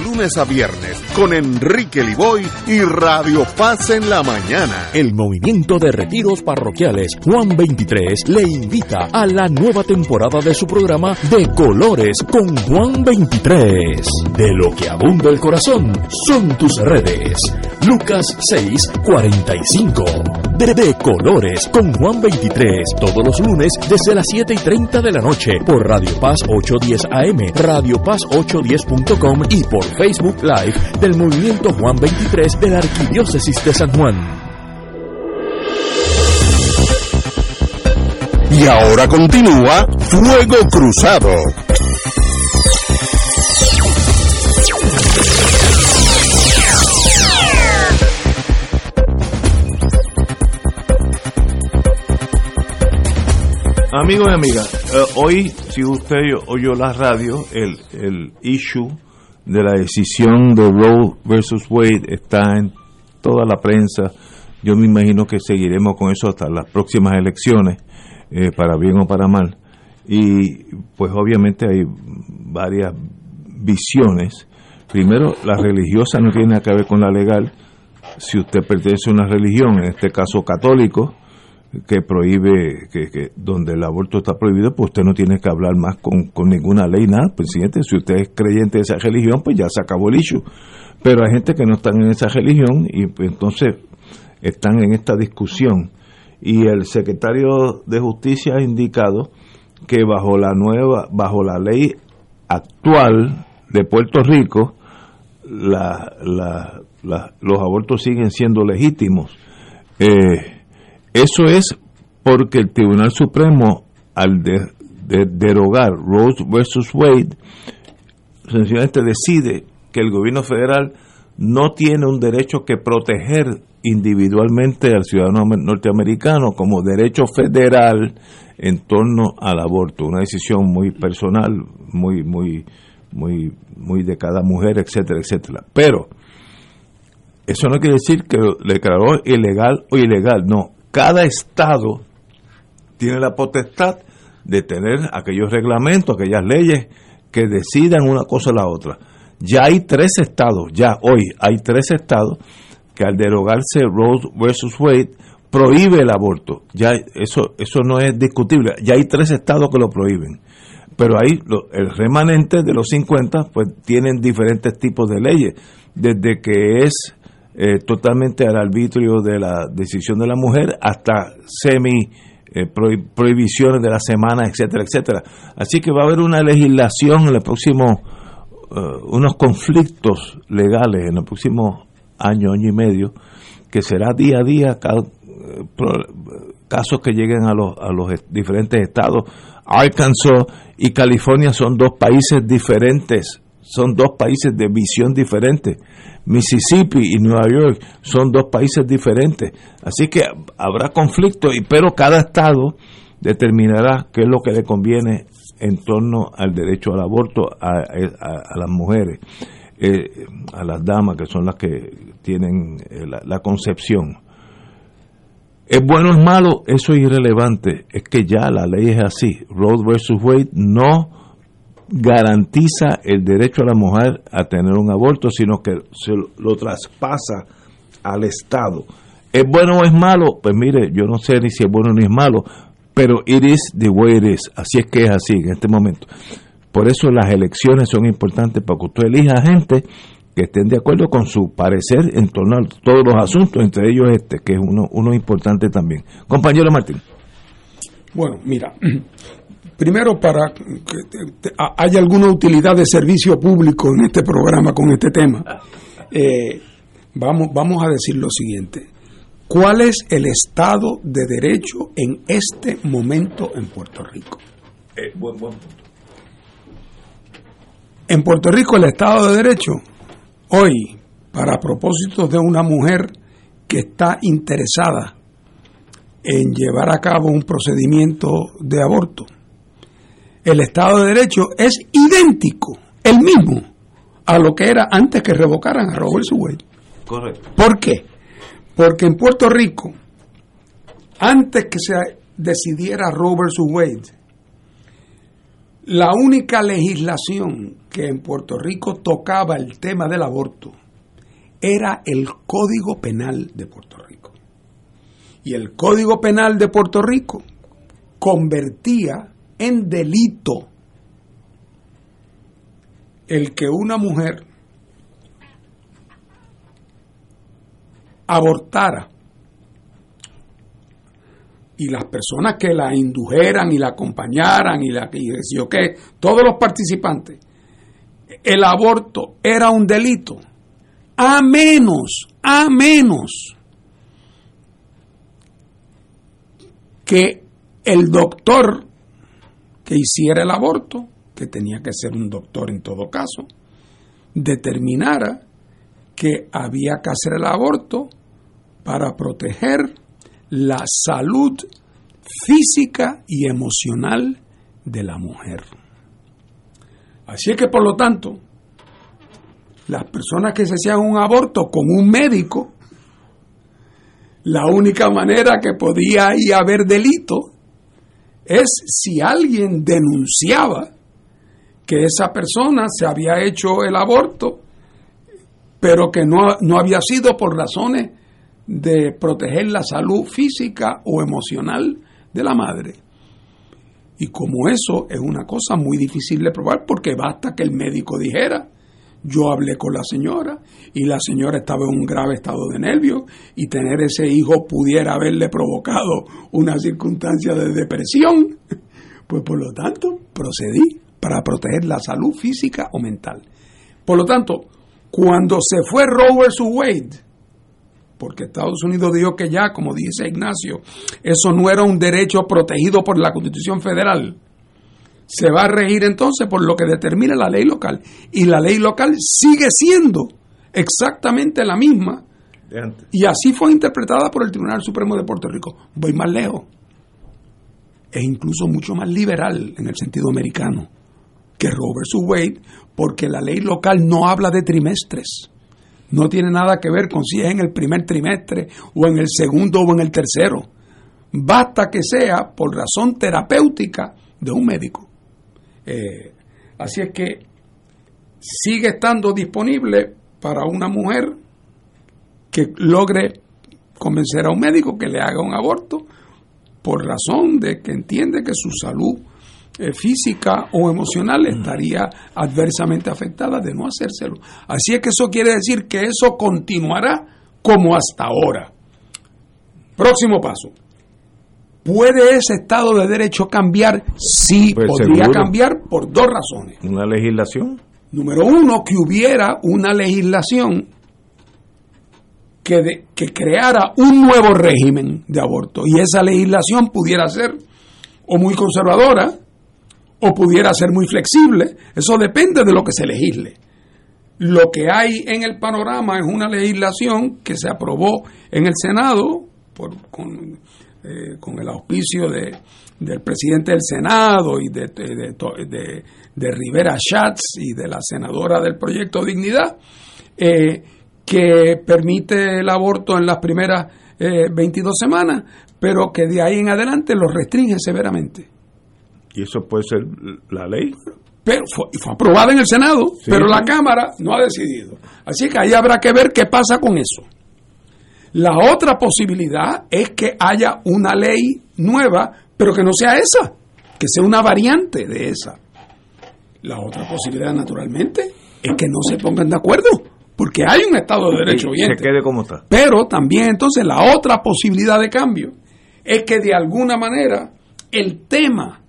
Speaker 1: lunes a viernes con Enrique Liboy y Radio Paz en la mañana.
Speaker 9: El movimiento de retiros parroquiales Juan 23 le invita a la nueva temporada de su programa De Colores con Juan 23. De lo que abunda el corazón son tus redes. Lucas 6, 45. De, de Colores con Juan 23 todos los lunes desde las 7 y 30 de la noche por Radio Paz 810 AM Radio Paz 810.com y Facebook Live del Movimiento Juan 23 de la Arquidiócesis de San Juan.
Speaker 1: Y ahora continúa Fuego Cruzado.
Speaker 2: Amigos y amigas, eh, hoy, si usted oyó la radio, el, el issue de la decisión de Roe versus Wade está en toda la prensa. Yo me imagino que seguiremos con eso hasta las próximas elecciones, eh, para bien o para mal. Y pues obviamente hay varias visiones. Primero, la religiosa no tiene nada que ver con la legal. Si usted pertenece a una religión, en este caso católico, que prohíbe, que, donde el aborto está prohibido, pues usted no tiene que hablar más con, con ninguna ley, nada. Presidente, si usted es creyente de esa religión, pues ya se acabó el issue. Pero hay gente que no están en esa religión y pues, entonces están en esta discusión. Y el secretario de Justicia ha indicado que bajo la nueva, bajo la ley actual de Puerto Rico, la, la, los abortos siguen siendo legítimos. Eh, eso es porque el Tribunal Supremo, al derogar Rose versus Wade, sencillamente decide que el gobierno federal no tiene un derecho que proteger individualmente al ciudadano norteamericano como derecho federal en torno al aborto, una decisión muy personal, muy muy muy muy de cada mujer, etcétera, etcétera. Pero eso no quiere decir que lo declaró ilegal o ilegal, no, cada estado tiene la potestad de tener aquellos reglamentos, aquellas leyes que decidan una cosa o la otra. Ya hay tres estados, ya hoy hay tres estados que al derogarse Roe versus Wade prohíbe el aborto. Ya eso eso no es discutible. Ya hay tres estados que lo prohíben. Pero ahí el remanente de los 50 pues tienen diferentes tipos de leyes, desde que es eh, totalmente al arbitrio de la decisión de la mujer hasta semi eh, prohi- prohibiciones de la semana, etcétera, etcétera. Así que va a haber una legislación en el próximo eh, unos conflictos legales en el próximo año, año y medio, que será día a día casos que lleguen a los, a los diferentes estados. Arkansas y California son dos países diferentes, son dos países de visión diferente. Mississippi y Nueva York son dos países diferentes. Así que habrá conflicto, pero cada estado determinará qué es lo que le conviene en torno al derecho al aborto a, las mujeres, eh, a las damas que son las que tienen eh, la, la concepción. ¿Es bueno o es malo? Eso es irrelevante. Es que ya la ley es así. Roe versus Wade no garantiza el derecho a la mujer a tener un aborto, sino que se lo, traspasa al Estado. ¿Es bueno o es malo? Pues mire, yo no sé ni si es bueno ni es malo, pero it is the way it is. Así es que es así en este momento. Por eso las elecciones son importantes para que usted elija gente que estén de acuerdo con su parecer en torno a todos los asuntos, entre ellos este, que es uno, uno importante también. Compañero Martín.
Speaker 4: Bueno, mira, primero para que haya alguna utilidad de servicio público en este programa con este tema, eh, vamos, vamos a decir lo siguiente. ¿Cuál es el Estado de Derecho en este momento en Puerto Rico?
Speaker 2: buen, buen punto.
Speaker 4: En Puerto Rico el Estado de Derecho, hoy, para propósitos de una mujer que está interesada en llevar a cabo un procedimiento de aborto, el Estado de Derecho es idéntico, el mismo, a lo que era antes que revocaran a Robert Wade.
Speaker 2: Correcto.
Speaker 4: ¿Por qué? Porque en Puerto Rico, antes que se decidiera versus Wade, la única legislación que en Puerto Rico tocaba el tema del aborto era el Código Penal de Puerto Rico. Y el Código Penal de Puerto Rico convertía en delito. El que una mujer abortara y las personas que la indujeran y la acompañaran y la y decía, ok, todos los participantes, el aborto era un delito, a menos, a menos que el doctor que hiciera el aborto, que tenía que ser un doctor en todo caso, determinara que había que hacer el aborto para proteger la salud física y emocional de la mujer. Así es que, por lo tanto, las personas que se hacían un aborto con un médico, la única manera que podía ahí haber delito es si alguien denunciaba que esa persona se había hecho el aborto, pero que no, no había sido por razones de proteger la salud física o emocional de la madre. Y como eso es una cosa muy difícil de probar, porque basta que el médico dijera, yo hablé con la señora y la señora estaba en un grave estado de nervios y tener ese hijo pudiera haberle provocado una circunstancia de depresión, pues por lo tanto procedí para proteger la salud física o mental. Por lo tanto, cuando se fue Roe versus Wade, porque Estados Unidos dijo que ya, como dice Ignacio, eso no era un derecho protegido por la Constitución Federal. Se va a regir entonces por lo que determina la ley local. Y la ley local sigue siendo exactamente la misma.
Speaker 2: Antes.
Speaker 4: Y así fue interpretada por el Tribunal Supremo de Puerto Rico. Voy más lejos. Es incluso mucho más liberal en el sentido americano que Roe versus Wade, porque la ley local no habla de trimestres. No tiene nada que ver con si es en el primer trimestre o en el segundo o en el tercero. Basta que sea por razón terapéutica de un médico. Eh, así es que sigue estando disponible para una mujer que logre convencer a un médico que le haga un aborto por razón de que entiende que su salud eh, física o emocional estaría adversamente afectada de no hacérselo. Así es que eso quiere decir que eso continuará como hasta ahora. Próximo paso. ¿Puede ese Estado de Derecho cambiar? Sí,
Speaker 2: Pues
Speaker 4: podría
Speaker 2: seguro.
Speaker 4: cambiar por dos razones.
Speaker 2: Una legislación.
Speaker 4: Número uno, que hubiera una legislación que, de- que creara un nuevo régimen de aborto y esa legislación pudiera ser o muy conservadora o pudiera ser muy flexible. Eso depende de lo que se legisle. Lo que hay en el panorama es una legislación que se aprobó en el Senado por, con, eh, con el auspicio de, del presidente del Senado y de, de, de, Rivera Schatz y de la senadora del proyecto Dignidad, eh, que permite el aborto en las primeras eh, 22 semanas, pero que de ahí en adelante lo restringe severamente.
Speaker 2: Y eso puede ser la ley.
Speaker 4: Pero fue, fue aprobada en el Senado,
Speaker 2: Sí.
Speaker 4: pero la Cámara no ha decidido. Así que ahí habrá que ver qué pasa con eso. La otra posibilidad es que haya una ley nueva, pero que no sea esa, que sea una variante de esa. La otra posibilidad, naturalmente, es que no se pongan de acuerdo, porque hay un Estado de Derecho
Speaker 2: Y se quede como está.
Speaker 4: Pero también entonces la otra posibilidad de cambio es que de alguna manera el tema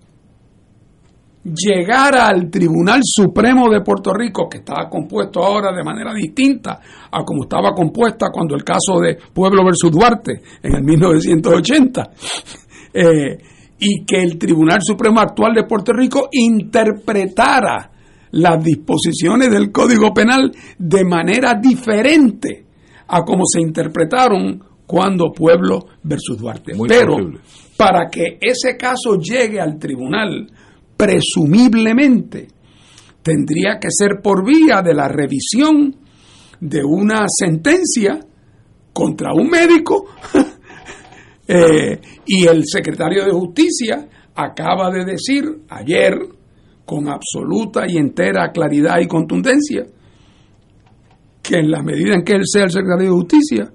Speaker 4: llegara al Tribunal Supremo de Puerto Rico, que está compuesto ahora de manera distinta a como estaba compuesta cuando el caso de Pueblo versus Duarte en el 1980, eh, y que el Tribunal Supremo actual de Puerto Rico interpretara las disposiciones del Código Penal de manera diferente a como se interpretaron cuando Pueblo versus Duarte.
Speaker 2: Muy
Speaker 4: Pero
Speaker 2: posible.
Speaker 4: para que ese caso llegue al tribunal, presumiblemente tendría que ser por vía de la revisión de una sentencia contra un médico. Eh, y el secretario de justicia acaba de decir ayer con absoluta y entera claridad y contundencia que en la medida en que él sea el secretario de justicia,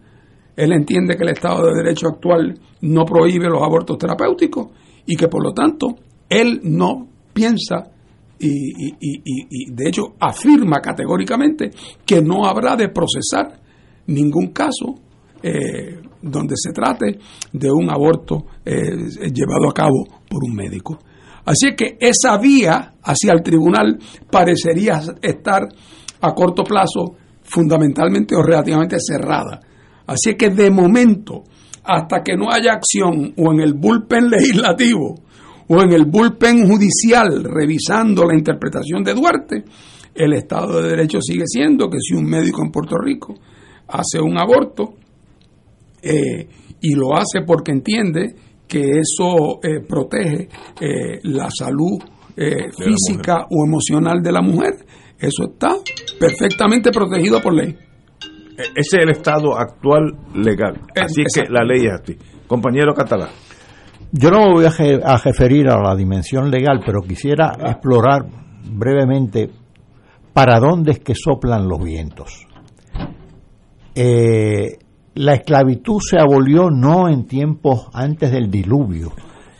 Speaker 4: él entiende que el Estado de Derecho actual no prohíbe los abortos terapéuticos y que por lo tanto él no piensa y, de hecho afirma categóricamente que no habrá de procesar ningún caso eh, donde se trate de un aborto eh, llevado a cabo por un médico. Así que esa vía hacia el tribunal parecería estar a corto plazo fundamentalmente o relativamente cerrada. Así que de momento, hasta que no haya acción o en el bullpen legislativo o en el bullpen judicial revisando la interpretación de Duarte, el Estado de Derecho sigue siendo que si un médico en Puerto Rico hace un aborto eh, y lo hace porque entiende que eso eh, protege eh, la salud física o emocional de la mujer, eso está perfectamente protegido por ley.
Speaker 2: E- Ese es el estado actual legal. Así es que la ley es así. Compañero catalán.
Speaker 5: Yo no me voy a, je- a referir a la dimensión legal, pero quisiera explorar brevemente para dónde es que soplan los vientos. Eh, la esclavitud se abolió no en tiempos antes del diluvio,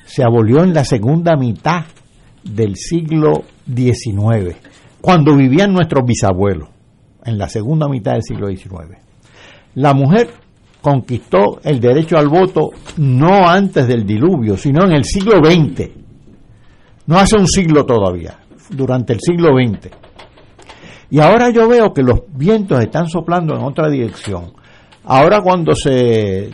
Speaker 5: se abolió en la segunda mitad del siglo XIX, cuando vivían nuestros bisabuelos, en la segunda mitad del siglo XIX. La mujer conquistó el derecho al voto no antes del diluvio, sino en el siglo XX. No hace un siglo todavía, durante el siglo XX. Y ahora yo veo que los vientos están soplando en otra dirección. Ahora cuando se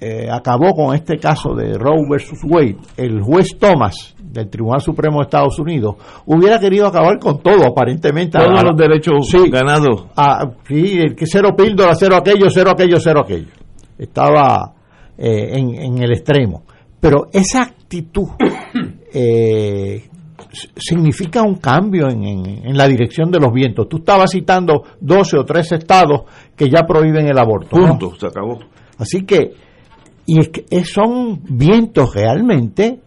Speaker 5: eh, acabó con este caso de Roe versus Wade, el juez Thomas del Tribunal Supremo de Estados Unidos hubiera querido acabar con todo, aparentemente.
Speaker 2: Todos
Speaker 5: A-
Speaker 2: los derechos
Speaker 5: Sí.
Speaker 2: ganados.
Speaker 5: Sí, el que cero píldora, cero aquello, cero aquello, cero aquello. Estaba eh, en, en el extremo. Pero esa actitud eh, significa un cambio en, en- en la dirección de los vientos. Tú estabas citando 12 o 13 estados que ya prohíben el aborto. ¿no?
Speaker 2: Punto. Se acabó.
Speaker 5: Así que, y es que es- son vientos realmente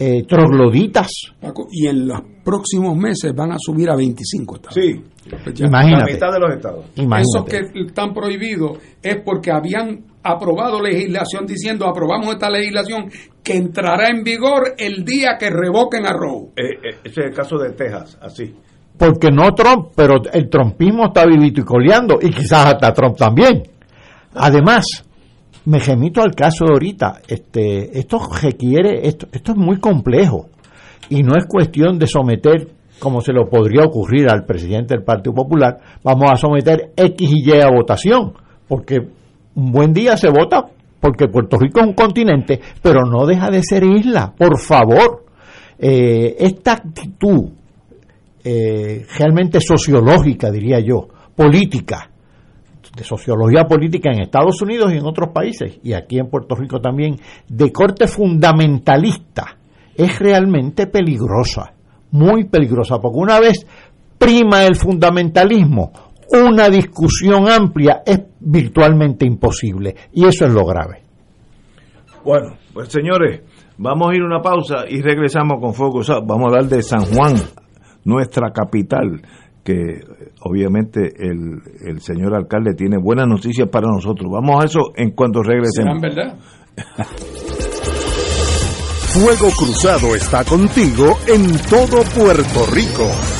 Speaker 5: eh, trogloditas.
Speaker 4: Paco, y en los próximos meses van a subir a 25 estados.
Speaker 2: Sí,
Speaker 4: Pues ya.
Speaker 5: Imagínate.
Speaker 2: la mitad de los estados.
Speaker 4: Esos
Speaker 5: Imagínate.
Speaker 4: que están prohibidos es porque habían aprobado legislación diciendo aprobamos esta legislación que entrará en vigor el día que revoquen a Roe.
Speaker 2: Eh, eh, ese es el caso de Texas, así.
Speaker 5: Porque no Trump, pero el trumpismo está vivito y coleando, y quizás hasta Trump también. Además, me remito al caso de ahorita, este, esto requiere, esto, esto es muy complejo, y no es cuestión de someter, como se lo podría ocurrir al presidente del Partido Popular, vamos a someter X y Y a votación, porque un buen día se vota porque Puerto Rico es un continente, pero no deja de ser isla, por favor. Eh, esta actitud eh, realmente sociológica, diría yo, política, de sociología política en Estados Unidos y en otros países, y aquí en Puerto Rico también, de corte fundamentalista, es realmente peligrosa, muy peligrosa, porque una vez prima el fundamentalismo, una discusión amplia es virtualmente imposible, y eso es lo grave.
Speaker 2: Bueno, pues señores, vamos a ir a una pausa y regresamos con Cruzado. Vamos a hablar de San Juan, nuestra capital, que obviamente el, el señor alcalde tiene buenas noticias para nosotros. Vamos a eso en cuanto regresemos.
Speaker 4: ¿Serán verdad?
Speaker 1: Fuego Cruzado está contigo en todo Puerto Rico.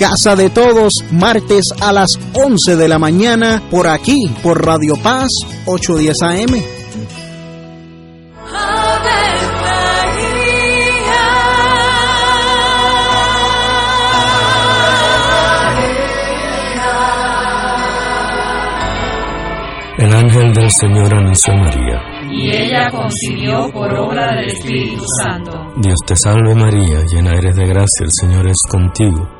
Speaker 6: Casa de Todos, martes a las 11 de la mañana, por aquí, por Radio Paz 810 AM.
Speaker 10: El ángel del Señor anunció a María.
Speaker 11: Y ella concibió por obra del Espíritu Santo.
Speaker 10: Dios te salve María, llena eres de gracia, el Señor es contigo.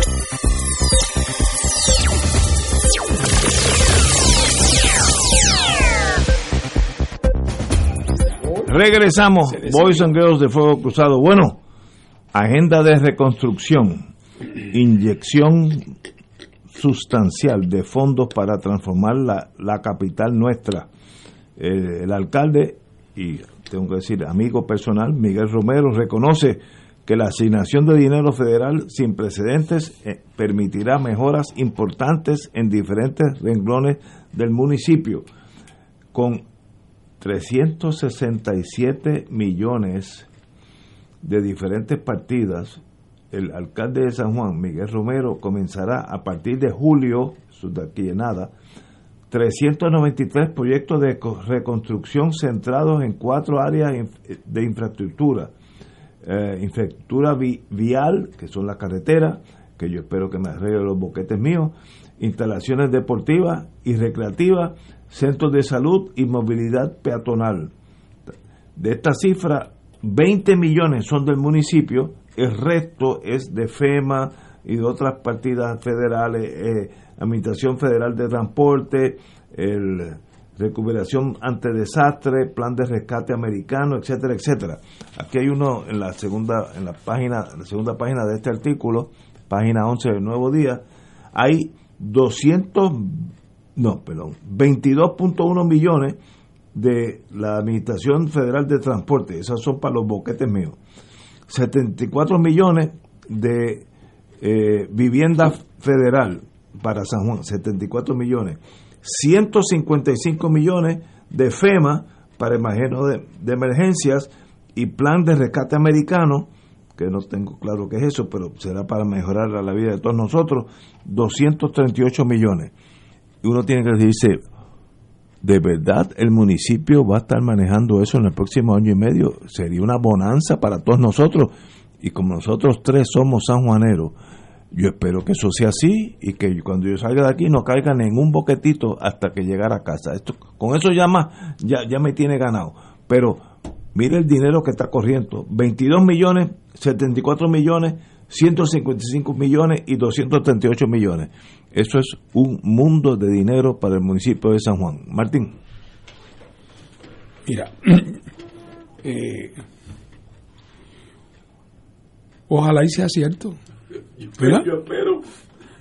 Speaker 2: Regresamos, Boys and Girls de Fuego Cruzado. Bueno, agenda de reconstrucción, inyección sustancial de fondos para transformar la, la capital nuestra. Eh, el alcalde, y tengo que decir, amigo personal, Miguel Romero, reconoce que la asignación de dinero federal sin precedentes eh, permitirá mejoras importantes en diferentes renglones del municipio, con 367 millones de diferentes partidas, el alcalde de San Juan, Miguel Romero, comenzará a partir de julio, eso de aquí en nada, 393 proyectos de co- reconstrucción centrados en cuatro áreas de infraestructura. Eh, infraestructura vi- vial, que son las carreteras, que yo espero que me arreglen los boquetes míos, instalaciones deportivas y recreativas, centros de salud y movilidad peatonal. De esta cifra, 20 millones son del municipio, el resto es de FEMA y de otras partidas federales, eh, Administración Federal de Transporte, el recuperación ante desastre, plan de rescate americano, etcétera, etcétera. Aquí hay uno en la segunda en la página en la segunda página de este artículo, página 11 del Nuevo Día, hay 200 no, perdón, 22.1 millones de la Administración Federal de Transporte, esos son para los boquetes míos. 74 millones de eh, vivienda federal para San Juan, 74 millones. 155 millones de FEMA para imagino de, de emergencias y plan de rescate americano, que no tengo claro qué es eso, pero será para mejorar la vida de todos nosotros, 238 millones. Uno tiene que decirse, ¿de verdad el municipio va a estar manejando eso en el próximo año y medio? Sería una bonanza para todos nosotros. Y como nosotros tres somos sanjuaneros, yo espero que eso sea así y que cuando yo salga de aquí no caiga un boquetito hasta que llegara a casa. Esto, con eso ya, ya, ya me tiene ganado. Pero mire el dinero que está corriendo. 22 millones, 74 millones, 155 millones y 238 millones. Eso es un mundo de dinero para el municipio de San Juan. Martín.
Speaker 4: Mira, eh, ojalá y sea cierto. ¿verdad?
Speaker 2: Yo espero.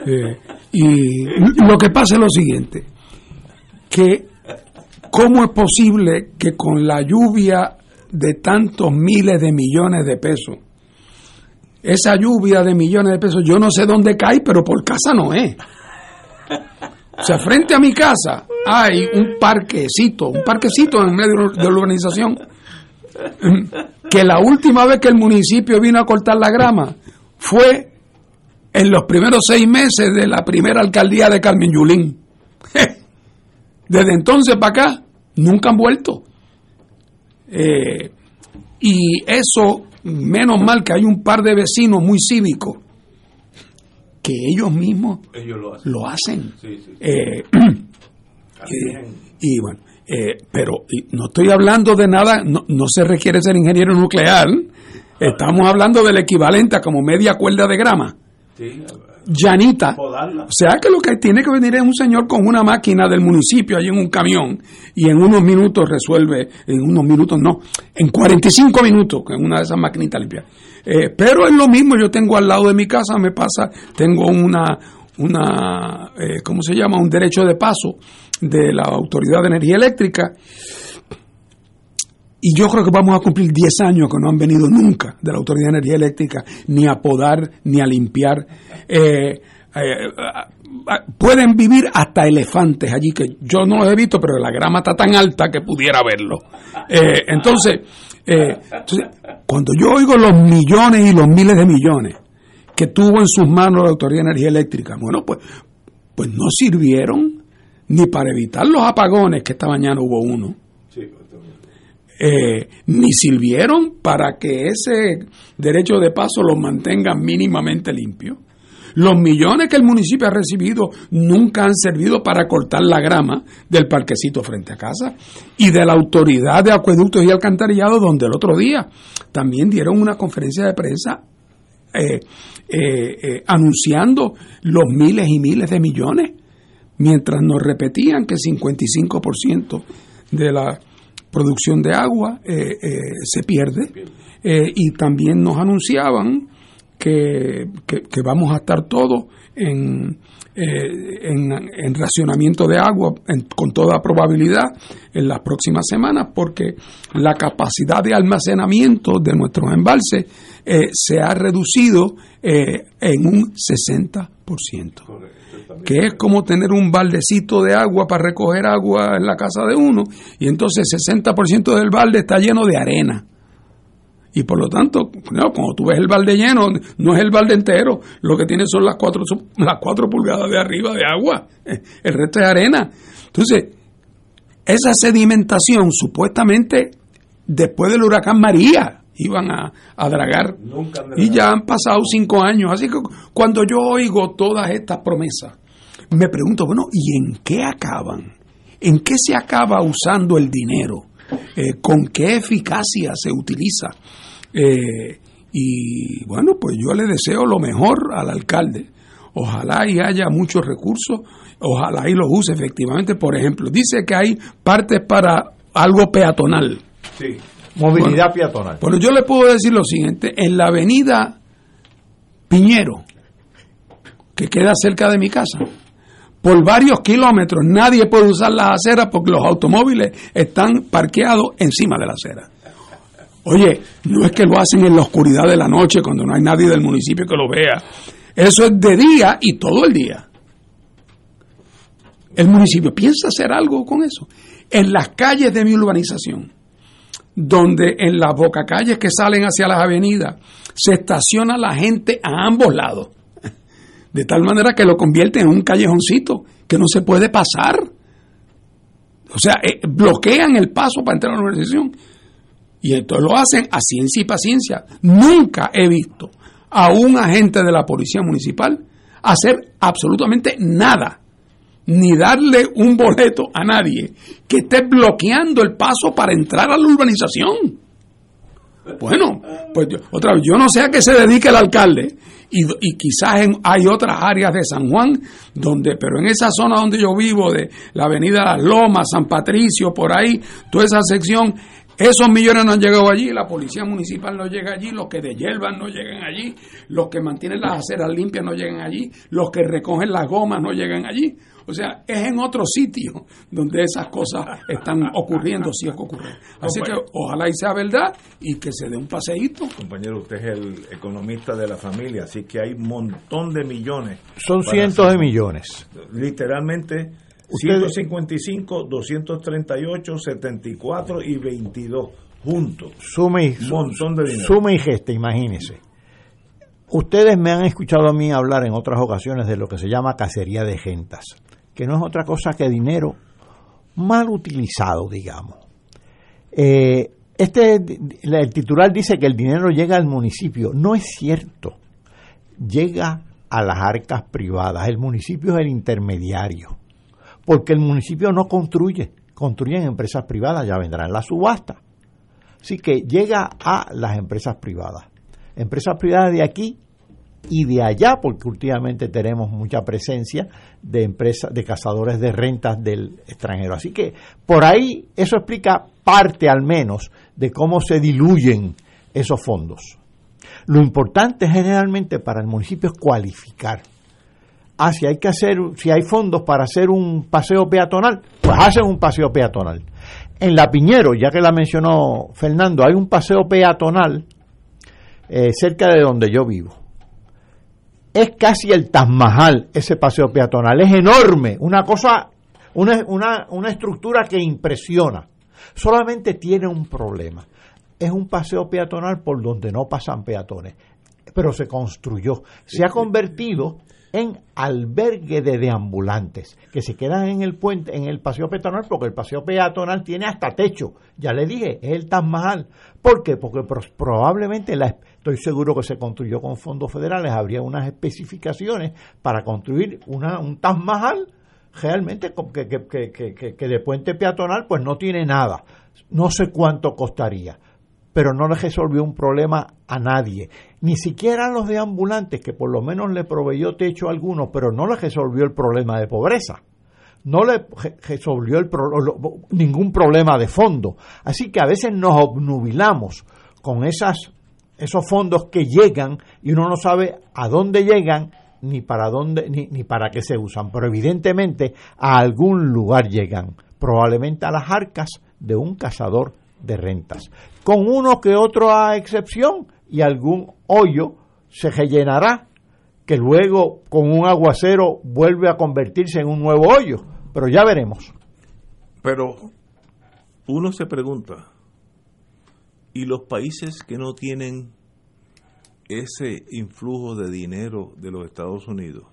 Speaker 4: Eh, y lo que pasa es lo siguiente, que cómo es posible que con la lluvia de tantos miles de millones de pesos, esa lluvia de millones de pesos, yo no sé dónde cae, pero por casa no es. O sea, frente a mi casa hay un parquecito, un parquecito en medio de la urbanización, que la última vez que el municipio vino a cortar la grama fue en los primeros seis meses de la primera alcaldía de Carmen Yulín. Desde entonces para acá, nunca han vuelto. Eh, y eso, menos mal que hay un par de vecinos muy cívicos que ellos mismos
Speaker 2: Ellos lo hacen.
Speaker 4: lo hacen.
Speaker 2: Sí, sí.
Speaker 4: Eh, y, y bueno, eh, pero y no estoy hablando de nada, no, no se requiere ser ingeniero nuclear, estamos hablando del equivalente a como media cuerda de grama.
Speaker 2: Sí,
Speaker 4: llanita. O sea que lo que tiene que venir es un señor con una máquina del municipio allí en un camión y en unos minutos resuelve, en unos minutos no, en 45 minutos con una de esas maquinitas limpias. Eh, pero es lo mismo, yo tengo al lado de mi casa, me pasa, tengo una, una eh, ¿cómo se llama? Un derecho de paso de la Autoridad de Energía Eléctrica y yo creo que vamos a cumplir 10 años que no han venido nunca de la Autoridad de Energía Eléctrica ni a podar ni a limpiar. Eh, eh, pueden vivir hasta elefantes allí, que yo no los he visto, pero la grama está tan alta que pudiera verlo. Eh, entonces, entonces, cuando yo oigo los millones y los miles de millones que tuvo en sus manos la Autoridad de Energía Eléctrica, bueno, pues, pues no sirvieron ni para evitar los apagones, que esta mañana hubo uno, eh, ni sirvieron para que ese derecho de paso lo mantenga mínimamente limpio. Los millones que el municipio ha recibido nunca han servido para cortar la grama del parquecito frente a casa y de la autoridad de acueductos y alcantarillado donde el otro día también dieron una conferencia de prensa eh, eh, anunciando los miles y miles de millones, mientras nos repetían que el 55% de la producción de agua eh, eh, se pierde. Eh, y también nos anunciaban que, vamos a estar todos en, en, racionamiento de agua con toda probabilidad en las próximas semanas porque la capacidad de almacenamiento de nuestros embalses se ha reducido en un 60% que es como tener un baldecito de agua para recoger agua en la casa de uno, y entonces el 60% del balde está lleno de arena. Y por lo tanto, cuando tú ves el balde lleno, no es el balde entero, lo que tiene son las cuatro, las cuatro pulgadas de arriba de agua, el resto es arena. Entonces, esa sedimentación supuestamente después del huracán María iban a, a dragar. y ya han pasado cinco años. Así que cuando yo oigo todas estas promesas, me pregunto, bueno, ¿y en qué acaban? ¿En qué se acaba usando el dinero? Eh, ¿Con qué eficacia se utiliza? Eh, y bueno, pues yo le deseo lo mejor al alcalde. Ojalá y haya muchos recursos, ojalá y los use efectivamente. Por ejemplo, dice que hay partes para algo peatonal.
Speaker 5: Sí, movilidad peatonal.
Speaker 4: Bueno, yo le puedo decir lo siguiente, en la avenida Piñero, que queda cerca de mi casa, por varios kilómetros. Nadie puede usar las aceras porque los automóviles están parqueados encima de la acera. Oye, no es que lo hacen en la oscuridad de la noche cuando no hay nadie del municipio que lo vea. Eso es de día y todo el día. El municipio piensa hacer algo con eso. En las calles de mi urbanización, donde en las bocacalles que salen hacia las avenidas, se estaciona la gente a ambos lados de tal manera que lo convierte en un callejoncito que no se puede pasar. O sea, eh, bloquean el paso para entrar a la organización. Y entonces lo hacen a ciencia y paciencia. Nunca he visto a un agente de la policía municipal hacer absolutamente nada, ni darle un boleto a nadie que esté bloqueando el paso para entrar a la urbanización. Bueno, pues otra vez, yo no sé a qué se dedica el alcalde, y, y quizás hay otras áreas de San Juan, donde, pero en esa zona donde yo vivo, de la avenida Las Lomas, San Patricio, por ahí, toda esa sección, esos millones no han llegado allí, la policía municipal no llega allí, los que deshiervan no llegan allí, los que mantienen las aceras limpias no llegan allí, los que recogen las gomas no llegan allí. O sea, es en otro sitio donde esas cosas están ocurriendo, si es que ocurren. Así que ojalá y sea verdad y que se dé un paseíto.
Speaker 2: Compañero, usted es el economista de la familia, así que hay un montón de millones.
Speaker 5: Son cientos de millones.
Speaker 2: Literalmente 155, 238, 74 y 22 juntos.
Speaker 5: Sume y, montón de dinero. Sume y gesta, imagínese. Ustedes me han escuchado a mí hablar en otras ocasiones de lo que se llama cacería de gentas que no es otra cosa que dinero mal utilizado, digamos. Eh, este, el titular dice que el dinero llega al municipio. No es cierto. Llega a las arcas privadas. El municipio es el intermediario. Porque el municipio no construye. Construyen empresas privadas, ya vendrán la subasta. Así que llega a las empresas privadas. Empresas privadas de aquí y de allá, porque últimamente tenemos mucha presencia de empresas, de cazadores de rentas del extranjero. Así que por ahí eso explica parte al menos de cómo se diluyen esos fondos. Lo importante generalmente para el municipio es cualificar. Ah, si hay que hacer, si hay fondos para hacer un paseo peatonal, pues hacen un paseo peatonal. En La Piñero, ya que la mencionó Fernando, hay un paseo peatonal eh, cerca de donde yo vivo. Es casi el Taj Mahal ese paseo peatonal, es enorme, una cosa, una, una, una estructura que impresiona. Solamente tiene un problema, es un paseo peatonal por donde no pasan peatones, pero se construyó, se ha convertido en albergue de deambulantes que se quedan en el puente, en el paseo peatonal, porque el paseo peatonal tiene hasta techo. Ya le dije, es el Taj. ¿Por qué? Porque pro- probablemente, la, estoy seguro que se construyó con fondos federales, habría unas especificaciones para construir una, un Taj realmente que, que- que- que de puente peatonal pues no tiene nada. No sé cuánto costaría pero no le resolvió un problema a nadie, ni siquiera a los deambulantes, que por lo menos le proveyó techo a algunos, pero no le resolvió el problema de pobreza, no le re- resolvió el pro- ningún problema de fondo. Así que a veces nos obnubilamos con esas, esos fondos que llegan y uno no sabe a dónde llegan ni para dónde ni, ni para qué se usan, pero evidentemente a algún lugar llegan, probablemente a las arcas de un cazador de rentas, con uno que otro a excepción y algún hoyo se rellenará que luego con un aguacero vuelve a convertirse en un nuevo hoyo, pero ya veremos.
Speaker 2: Pero uno se pregunta, ¿y los países que no tienen ese influjo de dinero de los Estados Unidos?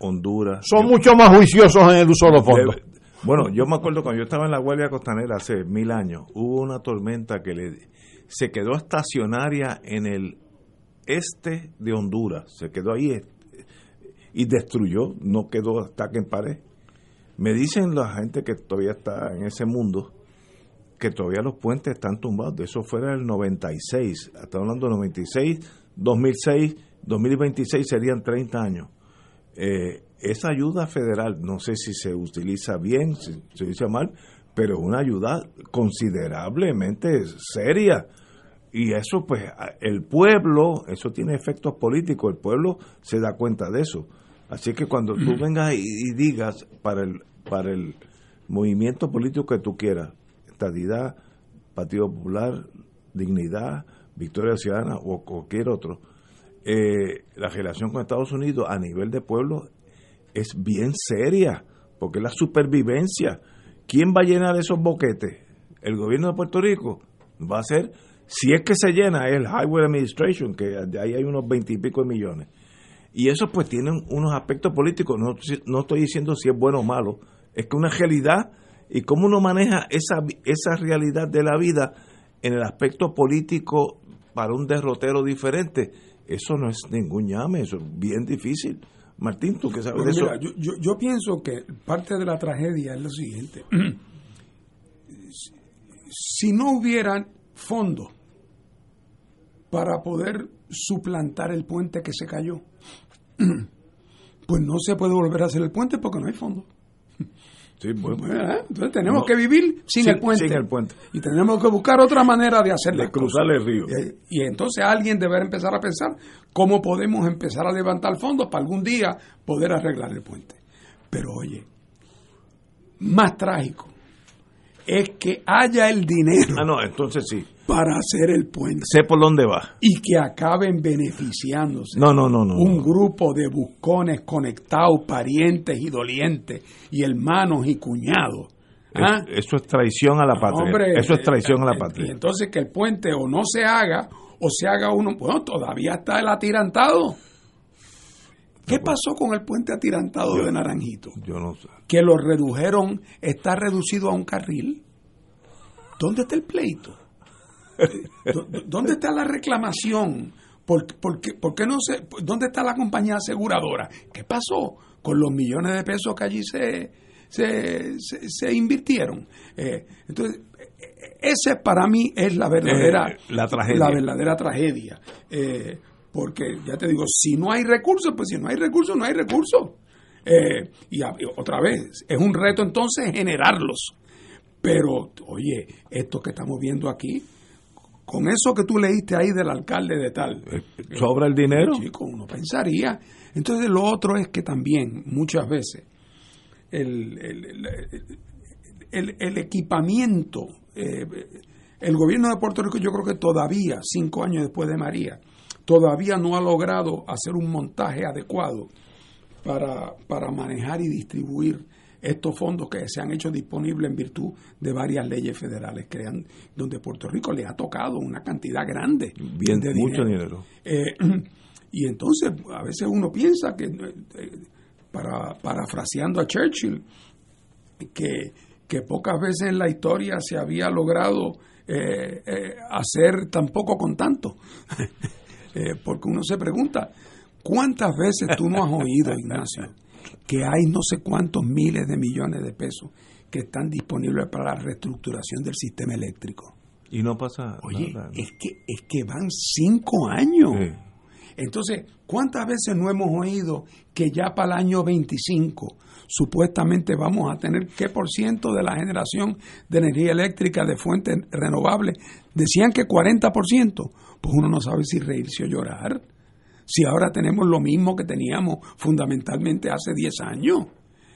Speaker 2: Honduras.
Speaker 5: Son mucho más juiciosos en el uso de los fondos.
Speaker 2: Debe- Bueno, yo me acuerdo cuando yo estaba en la Guardia Costanera hace mil años, hubo una tormenta que le, se quedó estacionaria en el este de Honduras, se quedó ahí eh, y destruyó, no quedó ataque en pared. Me dicen la gente que todavía está en ese mundo que todavía los puentes están tumbados, de eso fuera el 96, hasta hablando del 96, 2006, 2026 serían 30 años. Eh, esa ayuda federal, no sé si se utiliza bien, si se utiliza mal, pero es una ayuda considerablemente seria. Y eso, pues, el pueblo, eso tiene efectos políticos, el pueblo se da cuenta de eso. Así que cuando tú vengas y, y digas para el, para el movimiento político que tú quieras, estadidad, Partido Popular, Dignidad, Victoria Ciudadana o cualquier otro, eh, la relación con Estados Unidos a nivel de pueblo es bien seria, porque es la supervivencia. ¿Quién va a llenar esos boquetes? ¿El gobierno de Puerto Rico? Va a ser, si es que se llena, el Highway Administration, que de ahí hay unos veintipico de millones. Y eso pues tienen unos aspectos políticos, no, no estoy diciendo si es bueno o malo, es que una realidad y cómo uno maneja esa, esa realidad de la vida en el aspecto político para un derrotero diferente, eso no es ningún llame, eso es bien difícil. Martín, tú que sabes de
Speaker 4: mira,
Speaker 2: eso.
Speaker 4: yo, yo, yo pienso que parte de la tragedia es lo siguiente. si no hubieran fondos para poder suplantar el puente que se cayó, pues no se puede volver a hacer el puente porque no hay fondos.
Speaker 2: Sí.
Speaker 4: ¿Eh? Entonces tenemos
Speaker 2: No.
Speaker 4: que vivir sin,
Speaker 2: Sin-
Speaker 4: el puente.
Speaker 2: sin el puente.
Speaker 4: Y tenemos que buscar otra manera de hacer
Speaker 2: De cruzar
Speaker 4: cosas.
Speaker 2: el río.
Speaker 4: Y, y entonces alguien deberá empezar a pensar cómo podemos empezar a levantar fondos para algún día poder arreglar el puente. Pero oye, más trágico es que haya el dinero
Speaker 2: Ah, no, entonces sí.
Speaker 4: Para hacer el puente
Speaker 2: Sé por dónde va.
Speaker 4: y que acaben beneficiándose
Speaker 2: No, no, no, no.
Speaker 4: un grupo de buscones conectados, parientes y dolientes, y hermanos y cuñados. ¿Ah?
Speaker 2: Es- Eso es traición a la patria.
Speaker 4: Hombre,
Speaker 2: eso es traición a la
Speaker 4: eh,
Speaker 2: patria.
Speaker 4: Y entonces que el puente o no se haga o se haga uno, bueno, todavía está el atirantado. ¿Qué pasó con el puente atirantado de Naranjito?
Speaker 2: Yo no sé.
Speaker 4: Que lo redujeron, está reducido a un carril. ¿Dónde está el pleito? ¿Dó- dó- ¿Dónde está la reclamación? ¿Por, por qué, por qué no se, ¿Dónde está la compañía aseguradora? ¿Qué pasó con los millones de pesos que allí se, se, se- se invirtieron? Eh, entonces, eh, ese para mí es la verdadera,
Speaker 2: Eh, la tragedia.
Speaker 4: la verdadera tragedia. Eh, porque, ya te digo, si no hay recursos, pues si no hay recursos, no hay recursos. Eh, y otra vez, es un reto entonces generarlos. Pero, oye, esto que estamos viendo aquí, con eso que tú leíste ahí del alcalde de tal.
Speaker 2: Eh, ¿Sobra el dinero?
Speaker 4: Chico, uno pensaría. Entonces, lo otro es que también, muchas veces, el, el- el- el, el equipamiento, eh, el gobierno de Puerto Rico yo creo que todavía, cinco años después de María, todavía no ha logrado hacer un montaje adecuado para, para manejar y distribuir estos fondos que se han hecho disponibles en virtud de varias leyes federales que han, donde Puerto Rico le ha tocado una cantidad grande
Speaker 2: Bien,
Speaker 4: de
Speaker 2: mucho dinero.
Speaker 4: Eh, y entonces a veces uno piensa que, eh, para, parafraseando a Churchill, que, que pocas veces en la historia se había logrado eh, eh, hacer tan poco con tanto. Eh, porque uno se pregunta, ¿cuántas veces tú no has oído, Ignacio, que hay no sé cuántos miles de millones de pesos que están disponibles para la reestructuración del sistema eléctrico?
Speaker 2: Y no pasa
Speaker 4: Oye,
Speaker 2: nada.
Speaker 4: es que, es que van cinco años.
Speaker 2: Sí.
Speaker 4: Entonces, ¿cuántas veces no hemos oído que ya para el año 25 supuestamente vamos a tener qué por ciento de la generación de energía eléctrica de fuentes renovables? Decían que 40%. Pues uno no sabe si reírse o llorar. Si ahora tenemos lo mismo que teníamos fundamentalmente hace 10 años.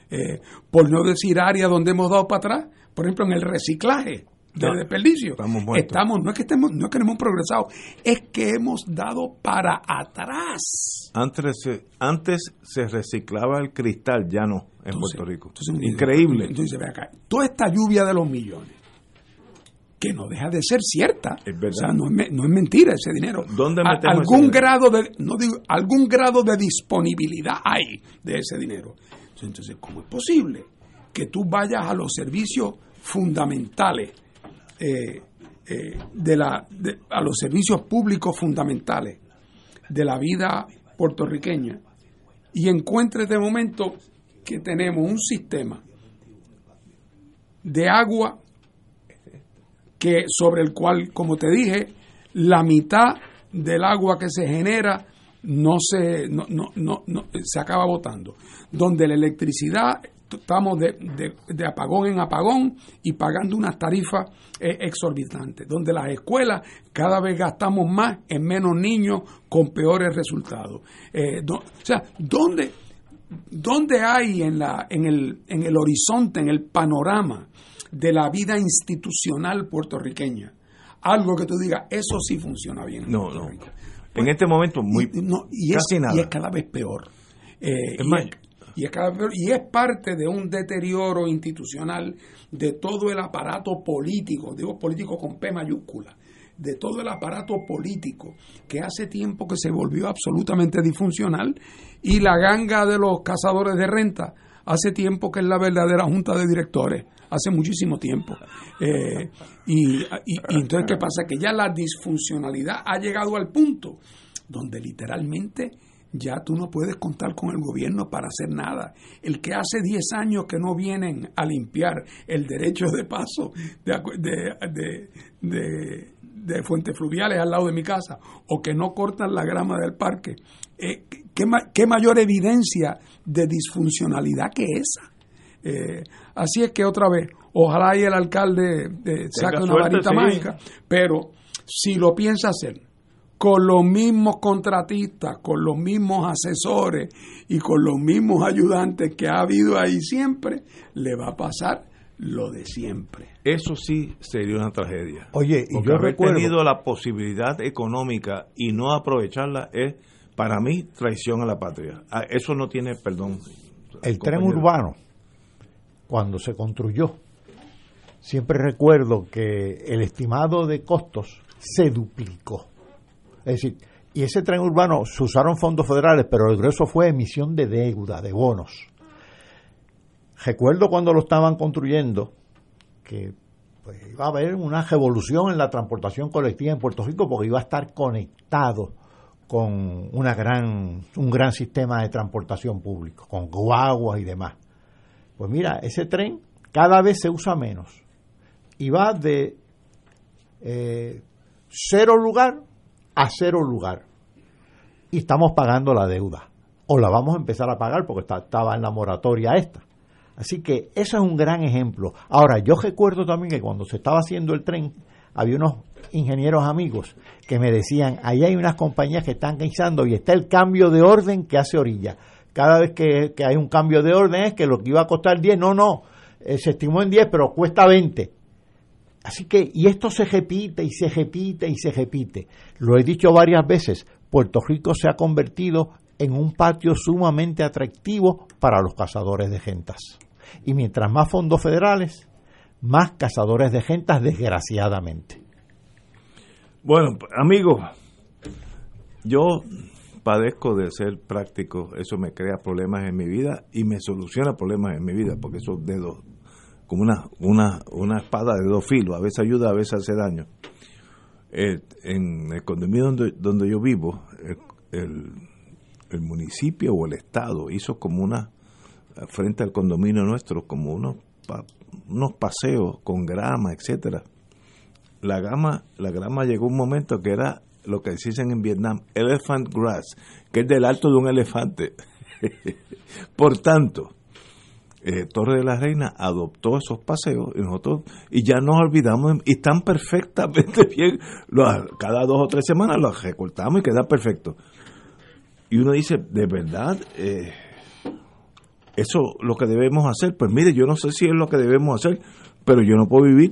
Speaker 4: Eh, por no decir áreas donde hemos dado para atrás, por ejemplo en el reciclaje de
Speaker 2: No,
Speaker 4: desperdicio.
Speaker 2: estamos
Speaker 4: no es que estemos, no es que no hemos progresado, es que hemos dado para atrás.
Speaker 2: Antes se, antes se reciclaba el cristal, ya no, en
Speaker 4: Entonces-
Speaker 2: Puerto Rico.
Speaker 4: entonces,
Speaker 2: Increíble.
Speaker 4: Entonces, ve acá, toda esta lluvia de los millones, que no deja de ser cierta.
Speaker 2: Es verdad.
Speaker 4: O sea, no es, no es mentira ese dinero.
Speaker 2: ¿Dónde
Speaker 4: A- algún
Speaker 2: ese dinero?
Speaker 4: grado de, no digo, algún grado de disponibilidad hay de ese dinero. Entonces, ¿cómo es posible que tú vayas a los servicios fundamentales, eh, eh, de la, de- a los servicios públicos fundamentales de la vida puertorriqueña y encuentres de momento que tenemos un sistema de agua que sobre el cual, como te dije, la mitad del agua que se genera no se no, no, no, no, se acaba botando. Donde la electricidad estamos de, de- apagón en apagón y pagando unas tarifas eh, exorbitantes. Donde las escuelas cada vez gastamos más en menos niños con peores resultados. Eh, o sea, ¿dónde, ¿Dónde hay en, la, en, el, en el horizonte, en el panorama de la vida institucional puertorriqueña? Algo que tú digas, eso sí funciona bien. en
Speaker 2: No, no.
Speaker 4: Rico.
Speaker 2: En este momento, muy
Speaker 4: Y, no, y
Speaker 2: casi
Speaker 4: es,
Speaker 2: nada.
Speaker 4: y es cada vez peor. Eh,
Speaker 2: Es
Speaker 4: y,
Speaker 2: más-
Speaker 4: es, y es cada vez peor. Y es parte de un deterioro institucional de todo el aparato político, digo político con P mayúscula, de todo el aparato político que hace tiempo que se volvió absolutamente disfuncional y la ganga de los cazadores de renta hace tiempo que es la verdadera junta de directores, hace muchísimo tiempo. Eh, y, entonces, ¿qué pasa? Que ya la disfuncionalidad ha llegado al punto donde literalmente ya tú no puedes contar con el gobierno para hacer nada. El que hace 10 años que no vienen a limpiar el derecho de paso de, de, de, de- fuentes fluviales al lado de mi casa o que no cortan la grama del parque, eh, ¿qué, ma- qué mayor evidencia de disfuncionalidad que esa? Eh, así es que otra vez, ojalá y el alcalde eh, saque una
Speaker 2: suerte,
Speaker 4: varita
Speaker 2: sí.
Speaker 4: mágica, pero si lo piensa hacer con los mismos contratistas, con los mismos asesores y con los mismos ayudantes que ha habido ahí siempre, le va a pasar lo de siempre.
Speaker 2: Eso sí sería una tragedia.
Speaker 5: Oye, y
Speaker 2: Porque
Speaker 5: yo
Speaker 2: haber
Speaker 5: recuerdo-
Speaker 2: tenido la posibilidad económica y no aprovecharla es, para mí, traición a la patria. Ah, Eso no tiene perdón.
Speaker 5: El tren urbano, cuando se construyó, siempre recuerdo que el estimado de costos se duplicó. Es decir, y ese tren urbano se usaron fondos federales, pero el grueso fue emisión de deuda, de bonos. Recuerdo cuando lo estaban construyendo que pues, iba a haber una revolución en la transportación colectiva en Puerto Rico porque iba a estar conectado con una gran, un gran sistema de transportación público, con guaguas y demás. Pues mira, ese tren cada vez se usa menos y va de eh, cero lugar a cero lugar. Y estamos pagando la deuda. O la vamos a empezar a pagar porque está- estaba en la moratoria esta. Así que eso es un gran ejemplo. Ahora, yo recuerdo también que cuando se estaba haciendo el tren, había unos ingenieros amigos que me decían, ahí hay unas compañías que están guisando y está el cambio de orden que hace orilla. Cada vez que, que hay un cambio de orden es que lo que iba a costar 10, no, no, eh, se estimó en 10, pero cuesta 20. Así que, y esto se repite y se repite y se repite. Lo he dicho varias veces, Puerto Rico se ha convertido en un patio sumamente atractivo para los cazadores de gentas. Y mientras más fondos federales, más cazadores de gentas, desgraciadamente.
Speaker 2: Bueno, amigos, yo padezco de ser práctico, eso me crea problemas en mi vida y me soluciona problemas en mi vida, porque esos dedos, como una, una, una espada de dos filos, a veces ayuda, a veces hace daño. Eh, en el condominio donde, donde yo vivo, el, el, municipio o el estado hizo como una, frente al condominio nuestro, como unos, unos paseos con grama, etcétera. La grama, la grama llegó un momento que era lo que dicen en Vietnam, elephant grass, que es del alto de un elefante. Por tanto, eh, Torre de la Reina adoptó esos paseos y nosotros y ya nos olvidamos y están perfectamente bien. Cada dos o tres semanas los recortamos y queda perfecto. Y uno dice, de verdad, eh, eso lo que debemos hacer. Pues mire, yo no sé si es lo que debemos hacer, pero yo no puedo vivir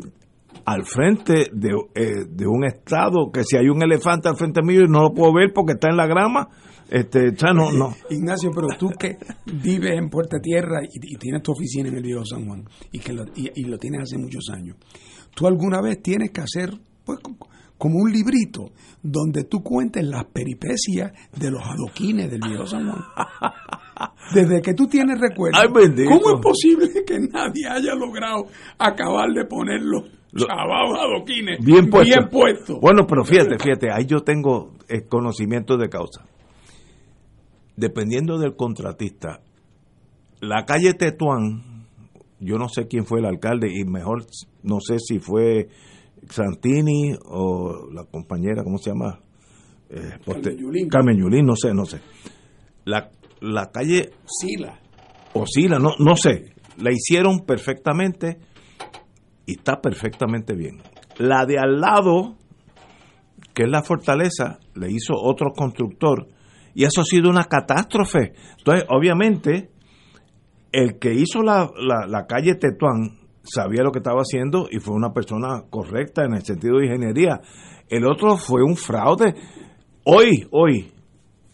Speaker 2: al frente de, eh, de un estado que si hay un elefante al frente mío y no lo puedo ver porque está en la grama, este, o sea, no, no.
Speaker 4: Ignacio, pero tú que vives en Puerta Tierra y, y tienes tu oficina en el Viejo San Juan y que lo, y, y lo tienes hace muchos años, tú alguna vez tienes que hacer pues co- como un librito donde tú cuentes las peripecias de los adoquines del Viejo San Juan. Desde que tú tienes recuerdo,
Speaker 2: Ay.
Speaker 4: ¿cómo es posible que nadie haya logrado acabar de poner adoquines
Speaker 2: Bien puesto.
Speaker 4: bien puestos?
Speaker 2: Bueno, pero fíjate, fíjate, ahí yo tengo eh, conocimiento de causa. Dependiendo del contratista, la calle Tetuán, yo no sé quién fue el alcalde y mejor no sé si fue Santini o la compañera, ¿cómo se llama? Eh,
Speaker 4: Carmen Yulín.
Speaker 2: Carmen Yulín, no sé, no sé. La, la calle
Speaker 4: Sila.
Speaker 2: oscila, no, no sé. La hicieron perfectamente y está perfectamente bien. La de al lado, que es la fortaleza, le hizo otro constructor y eso ha sido una catástrofe. Entonces, obviamente, el que hizo la, la, calle Tetuán sabía lo que estaba haciendo y fue una persona correcta en el sentido de ingeniería. El otro fue un fraude. Hoy, hoy,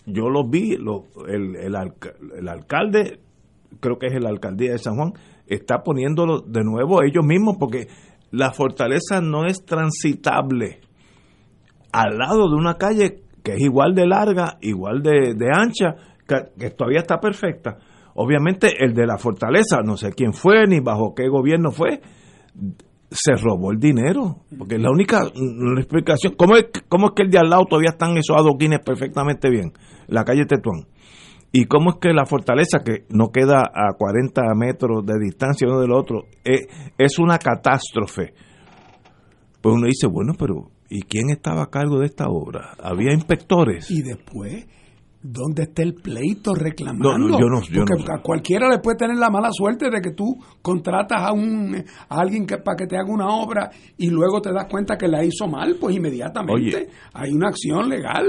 Speaker 2: yo lo vi, lo- el, el alcalde, creo que es la alcaldía de San Juan, está poniéndolo de nuevo ellos mismos porque la fortaleza no es transitable al lado de una calle que es igual de larga, igual de, de ancha, que, todavía está perfecta. Obviamente el de la fortaleza, no sé quién fue ni bajo qué gobierno fue, se robó el dinero, porque la única explicación. ¿Cómo es, ¿Cómo es que el de al lado todavía están esos adoquines perfectamente bien? La calle Tetuán. ¿Y cómo es que la fortaleza, que no queda a 40 metros de distancia uno del otro, eh, es una catástrofe? Pues uno dice, bueno, pero ¿y quién estaba a cargo de esta obra? ¿Había inspectores?
Speaker 4: Y después, ¿dónde está el pleito reclamando?
Speaker 2: No, no, yo no- yo
Speaker 4: Porque
Speaker 2: no
Speaker 4: a cualquiera le puede tener la mala suerte de que tú contratas a un a alguien que para que te haga una obra y luego te das cuenta que la hizo mal, pues inmediatamente
Speaker 5: Oye.
Speaker 4: hay una acción legal.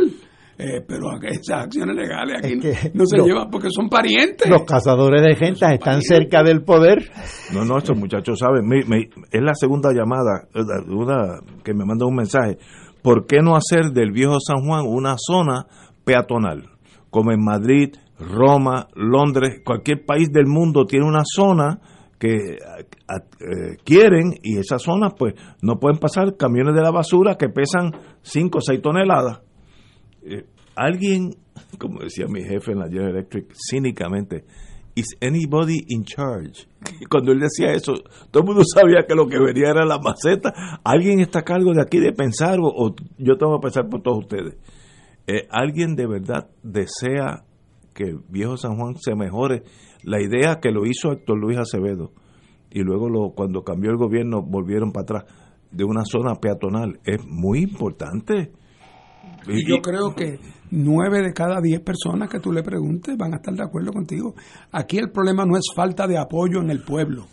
Speaker 4: Eh, pero esas acciones legales aquí
Speaker 5: Es que
Speaker 4: no se
Speaker 5: lo-
Speaker 4: llevan porque son parientes.
Speaker 5: Los cazadores de gentas están cerca del poder.
Speaker 2: No, no, estos muchachos saben. Me- me- es la segunda llamada una que me manda un mensaje. ¿Por qué no hacer del viejo San Juan una zona peatonal? Como en Madrid, Roma, Londres, cualquier país del mundo tiene una zona que a- a- eh, quieren y esas zonas pues no pueden pasar camiones de la basura que pesan 5 o 6 toneladas. Eh, alguien, como decía mi jefe en la General Electric, cínicamente, ¿is anybody in charge? Cuando él decía eso, todo el mundo sabía que lo que venía era la maceta. ¿Alguien está a cargo de aquí de pensar o, o yo tengo que pensar por todos ustedes? Eh, ¿Alguien de verdad desea que el viejo San Juan se mejore? La idea que lo hizo Héctor Luis Acevedo y luego lo, cuando cambió el gobierno volvieron para atrás de una zona peatonal es muy importante.
Speaker 4: Y yo creo que nueve de cada diez personas que tú le preguntes van a estar de acuerdo contigo. Aquí el problema no es falta de apoyo en el pueblo,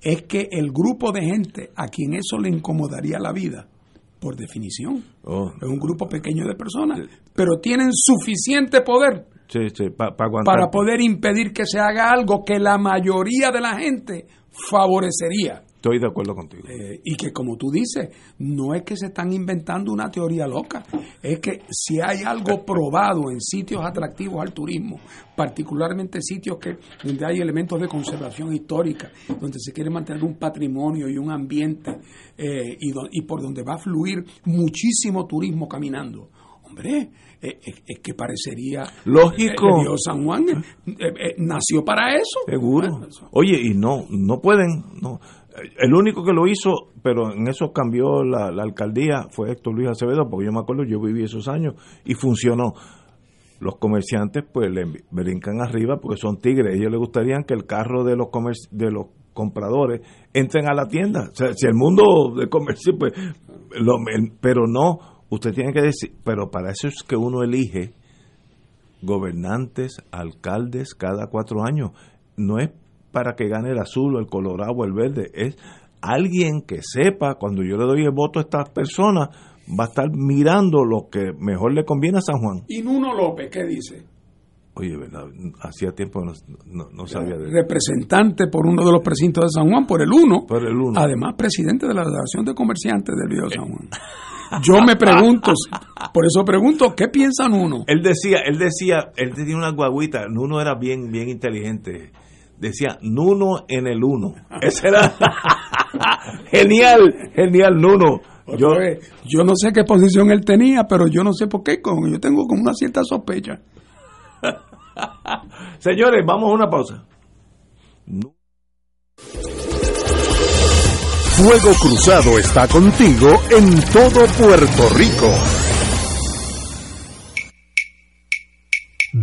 Speaker 4: es que el grupo de gente a quien eso le incomodaría la vida, por definición,
Speaker 2: Oh.
Speaker 4: es un grupo pequeño de personas, pero tienen suficiente poder para poder impedir que se haga algo que la mayoría de la gente favorecería.
Speaker 2: Estoy de acuerdo contigo.
Speaker 4: Eh, y que como tú dices, no es que se están inventando una teoría loca, es que si hay algo probado en sitios atractivos al turismo, particularmente sitios que donde hay elementos de conservación histórica, donde se quiere mantener un patrimonio y un ambiente eh, y, y por donde va a fluir muchísimo turismo caminando. Hombre, eh, es, que parecería
Speaker 2: lógico.
Speaker 4: El, San Juan nació para eso.
Speaker 2: Seguro. Oye, y no, no pueden, no el único que lo hizo, pero en eso cambió la, alcaldía, fue Héctor Luis Acevedo, porque yo me acuerdo, yo viví esos años y funcionó. Los comerciantes pues le brincan arriba porque son tigres. ellos les gustaría que el carro de los de los compradores entren a la tienda. Si el mundo de comercio, pues, pero no, usted tiene que decir, pero para eso es que uno elige gobernantes, alcaldes cada cuatro años. No es para que gane el azul o el colorado o el verde, es alguien que sepa, cuando yo le doy el voto a estas personas, va a estar mirando lo que mejor le conviene a San Juan.
Speaker 4: ¿Y Nuno López qué dice?
Speaker 2: Oye, ¿verdad? Hacía tiempo no, no, sabía de
Speaker 4: Representante por uno de los precintos de San Juan, por el uno.
Speaker 2: Por el uno.
Speaker 4: Además, presidente de la Asociación de Comerciantes del Río San Juan. Yo me pregunto, por eso pregunto, ¿qué piensan uno?
Speaker 2: Él decía, él decía, él tenía una guaguita, Nuno era bien, bien inteligente decía Nuno en el uno. Ese era genial, genial Nuno.
Speaker 4: Yo, yo no sé qué posición él tenía, pero yo no sé por qué, con, yo tengo como una cierta sospecha.
Speaker 2: Señores, vamos a una pausa.
Speaker 1: Fuego Cruzado está contigo en todo Puerto Rico.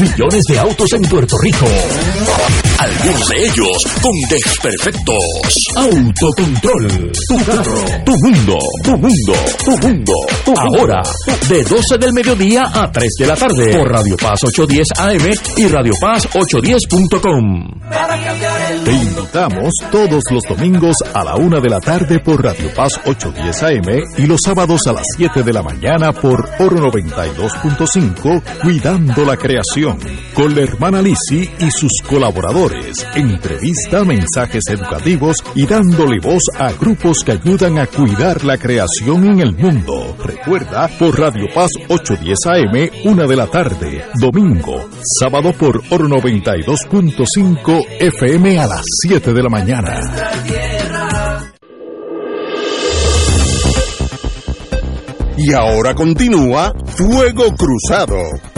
Speaker 9: millones de autos en Puerto Rico. Algunos de ellos con desperfectos. Autocontrol. Tu carro. Tu mundo. Tu mundo. Tu mundo. Ahora, de 12 del mediodía a 3 de la tarde. Por Radio Paz 810 AM y Radio Paz 810.com.
Speaker 1: Te invitamos todos los domingos a la una de la tarde por Radio Paz 810 AM y los sábados a las 7 de la mañana por Oro 92.5, Cuidando la Creación con la hermana Lisi y sus colaboradores. Entrevista, mensajes educativos y dándole voz a grupos que ayudan a cuidar la creación en el mundo. Recuerda por Radio Paz 810 AM, una de la tarde, domingo, sábado por Oro 92.5 FM a las 7 de la mañana. Y ahora continúa Fuego Cruzado.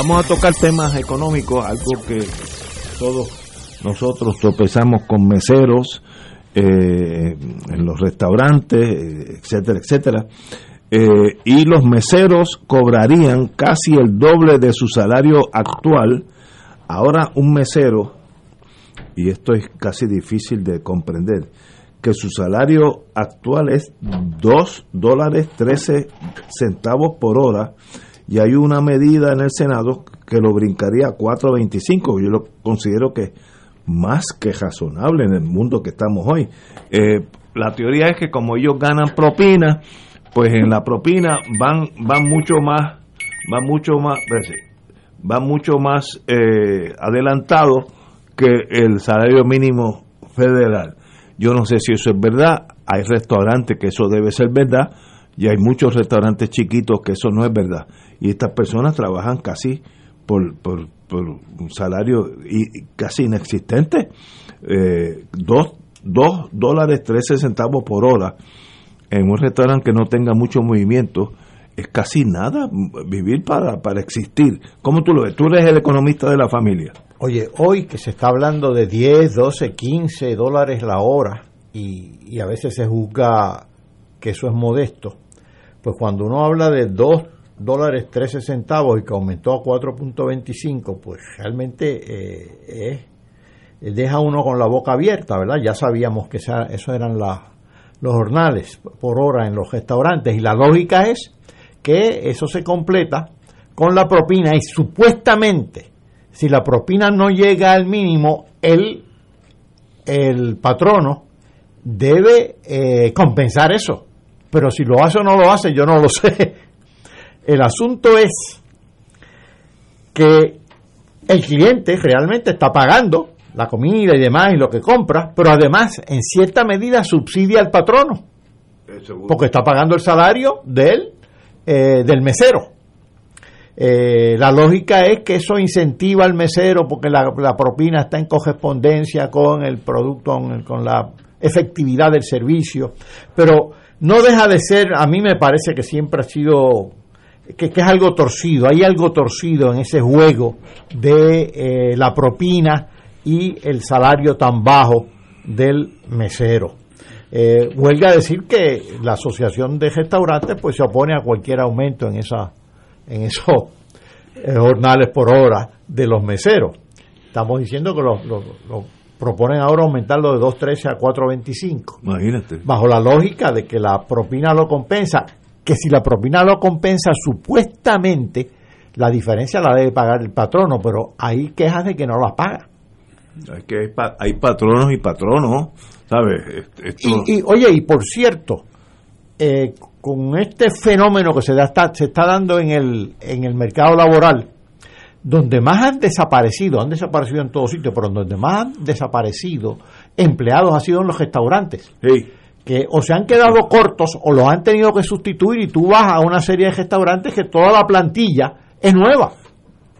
Speaker 2: Vamos a tocar temas económicos, algo que todos nosotros tropezamos con meseros eh, en los restaurantes, etcétera, etcétera. Eh, y los meseros cobrarían casi el doble de su salario actual. Ahora un mesero, y esto es casi difícil de comprender, que su salario actual es 2 dólares 13 centavos por hora y hay una medida en el Senado que lo brincaría a 4.25. Yo lo considero que más que razonable en el mundo que estamos hoy. Eh, la teoría es que como ellos ganan propina, pues en la propina van van mucho más van mucho más van mucho más eh, adelantado que el salario mínimo federal. Yo no sé si eso es verdad, hay restaurantes que eso debe ser verdad y hay muchos restaurantes chiquitos que eso no es verdad. Y estas personas trabajan casi por, por, un salario y, casi inexistente, eh, dos, dos dólares trece centavos por hora en un restaurante que no tenga mucho movimiento es casi nada vivir para, para existir. ¿Cómo tú lo ves? Tú eres el economista de la familia.
Speaker 5: Oye, hoy que se está hablando de 10, 12, 15 dólares la hora y, y a veces se juzga que eso es modesto, pues cuando uno habla de 2 dólares 13 centavos y que aumentó a 4.25, pues realmente eh, deja uno con la boca abierta, ¿verdad? Ya sabíamos que eso eran los jornales por hora en los restaurantes y la lógica es que eso se completa con la propina y supuestamente si la propina no llega al mínimo, el, el patrono debe eh, compensar eso. Pero si lo hace o no lo hace, yo no lo sé. El asunto es que el cliente realmente está pagando la comida y demás y lo que compra, pero además en cierta medida subsidia al patrono, porque está pagando el salario del, eh, del mesero. Eh, la lógica es que eso incentiva al mesero porque la, propina está en correspondencia con el producto, con, la efectividad del servicio, pero no deja de ser, a mí me parece que siempre ha sido, que, es algo torcido, hay algo torcido en ese juego de eh, la propina y el salario tan bajo del mesero. Eh, huelga decir que la Asociación de Restaurantes pues se opone a cualquier aumento en esa en esos eh, jornales por hora de los meseros. Estamos diciendo que los, proponen ahora aumentarlo de 2.13 a 4.25.
Speaker 2: Imagínate.
Speaker 5: Bajo la lógica de que la propina lo compensa, que si la propina lo compensa, supuestamente la diferencia la debe pagar el patrono, pero hay quejas de que no la paga.
Speaker 2: Es que hay, hay patronos y patronos, ¿sabes?
Speaker 5: Y, oye, y por cierto, eh, con este fenómeno que se, da, está, se está dando en el, en el mercado laboral, donde más han desaparecido, han desaparecido en todos sitios, pero donde más han desaparecido empleados ha sido en los restaurantes. Que o se han quedado cortos o los han tenido que sustituir y tú vas a una serie de restaurantes que toda la plantilla es nueva.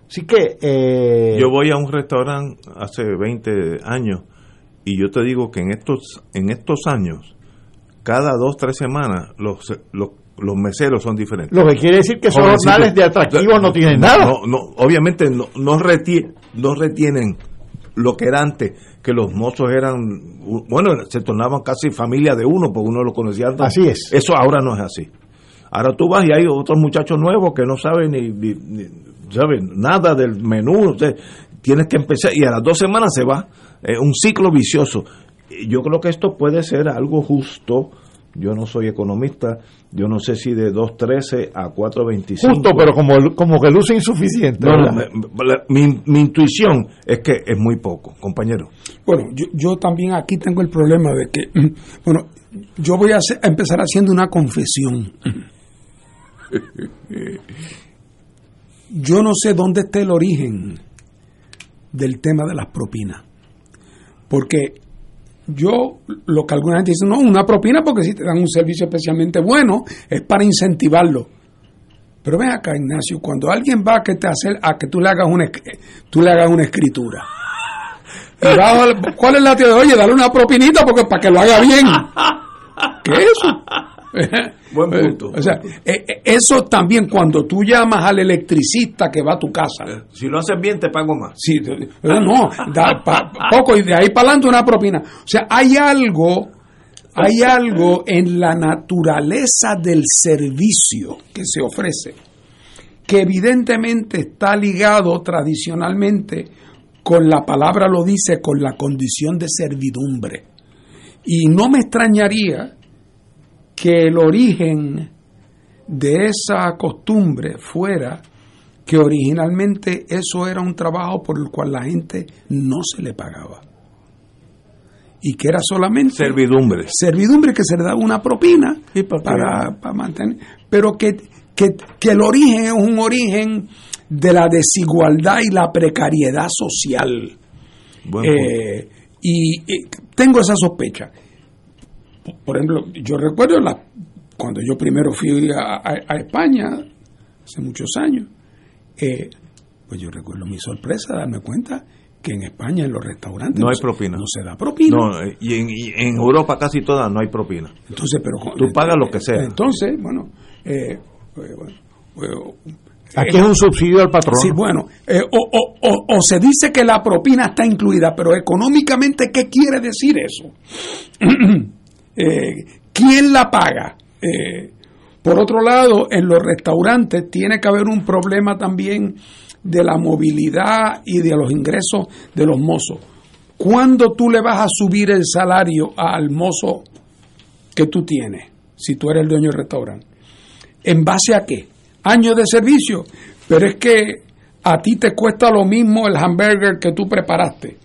Speaker 5: Así que... Eh,
Speaker 2: yo voy a un restaurante hace 20 años y yo te digo que en estos, en estos años cada dos, tres semanas los, los, los meseros son diferentes.
Speaker 5: Lo que quiere decir que esos jornales de atractivos no, tienen nada.
Speaker 2: No, obviamente no, no, retienen, no retienen lo que era antes, que los mozos eran, bueno, se tornaban casi familia de uno, porque uno lo conocía antes.
Speaker 5: Así es.
Speaker 2: Eso ahora no es así. Ahora tú vas y hay otros muchachos nuevos que no saben ni, saben nada del menú. tienes que empezar y a las dos semanas se va. Es un ciclo vicioso yo creo que esto puede ser algo justo. Yo no soy economista, yo no sé si de 2.13 a 4.25.
Speaker 5: Justo, pero como, como que luce insuficiente.
Speaker 2: mi, mi, intuición es que es muy poco, compañero.
Speaker 4: Bueno, yo, yo también aquí tengo el problema de que, bueno, yo voy a, a empezar haciendo una confesión. Yo no sé dónde está el origen del tema de las propinas. Porque yo, lo que alguna gente dice, no, una propina porque si te dan un servicio especialmente bueno, es para incentivarlo. Pero ven acá, Ignacio, cuando alguien va a que te hace, a que tú le hagas una, tú le hagas una escritura. ¿Cuál es la teoría? Oye, dale una propinita porque para que lo haga bien. ¿Qué es eso?
Speaker 2: Buen punto.
Speaker 4: O sea, eh, eh, eso también cuando tú llamas al electricista que va a tu casa. Eh,
Speaker 2: si lo haces bien, te pago más.
Speaker 4: Sí, no, da poco y de ahí para adelante una propina. O sea, hay algo, hay algo en la naturaleza del servicio que se ofrece que evidentemente está ligado tradicionalmente con la palabra lo dice, con la condición de servidumbre. Y no me extrañaría que el origen de esa costumbre fuera que originalmente eso era un trabajo por el cual la gente no se le pagaba. Y que era solamente
Speaker 2: servidumbre.
Speaker 4: Servidumbre que se le daba una propina para, para, mantener. Pero que, que, que el origen es un origen de la desigualdad y la precariedad social. Eh, y, y, tengo esa sospecha. Por ejemplo, yo recuerdo la, cuando yo primero fui a, a, España, hace muchos años, eh, pues yo recuerdo mi sorpresa de darme cuenta que en España en los restaurantes
Speaker 2: no hay propina.
Speaker 4: No se da propina.
Speaker 2: No, eh, y, en, y en Europa casi todas no hay propina.
Speaker 4: Entonces, pero
Speaker 2: tú pagas lo que sea.
Speaker 4: Entonces, bueno, eh, bueno
Speaker 5: Aquí es un subsidio al patrón.
Speaker 4: Sí, bueno, eh, o, o, o, o, se dice que la propina está incluida, pero económicamente, ¿qué quiere decir eso? eh, ¿Quién la paga? Eh, por otro lado, en los restaurantes tiene que haber un problema también de la movilidad y de los ingresos de los mozos. ¿Cuándo tú le vas a subir el salario al mozo que tú tienes, si tú eres el dueño del restaurante? ¿En base a qué? Años de servicio. Pero es que a ti te cuesta lo mismo el hamburger que tú preparaste.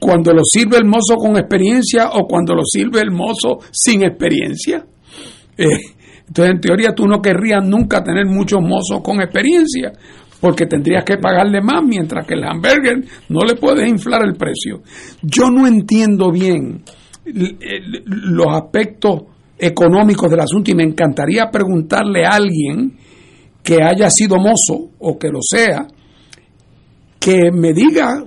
Speaker 4: Cuando lo sirve el mozo con experiencia o cuando lo sirve el mozo sin experiencia. Eh, entonces, en teoría, tú no querrías nunca tener muchos mozos con experiencia, porque tendrías que pagarle más, mientras que el hamburger no le puedes inflar el precio. Yo no entiendo bien los aspectos económicos del asunto y me encantaría preguntarle a alguien que haya sido mozo o que lo sea, que me diga,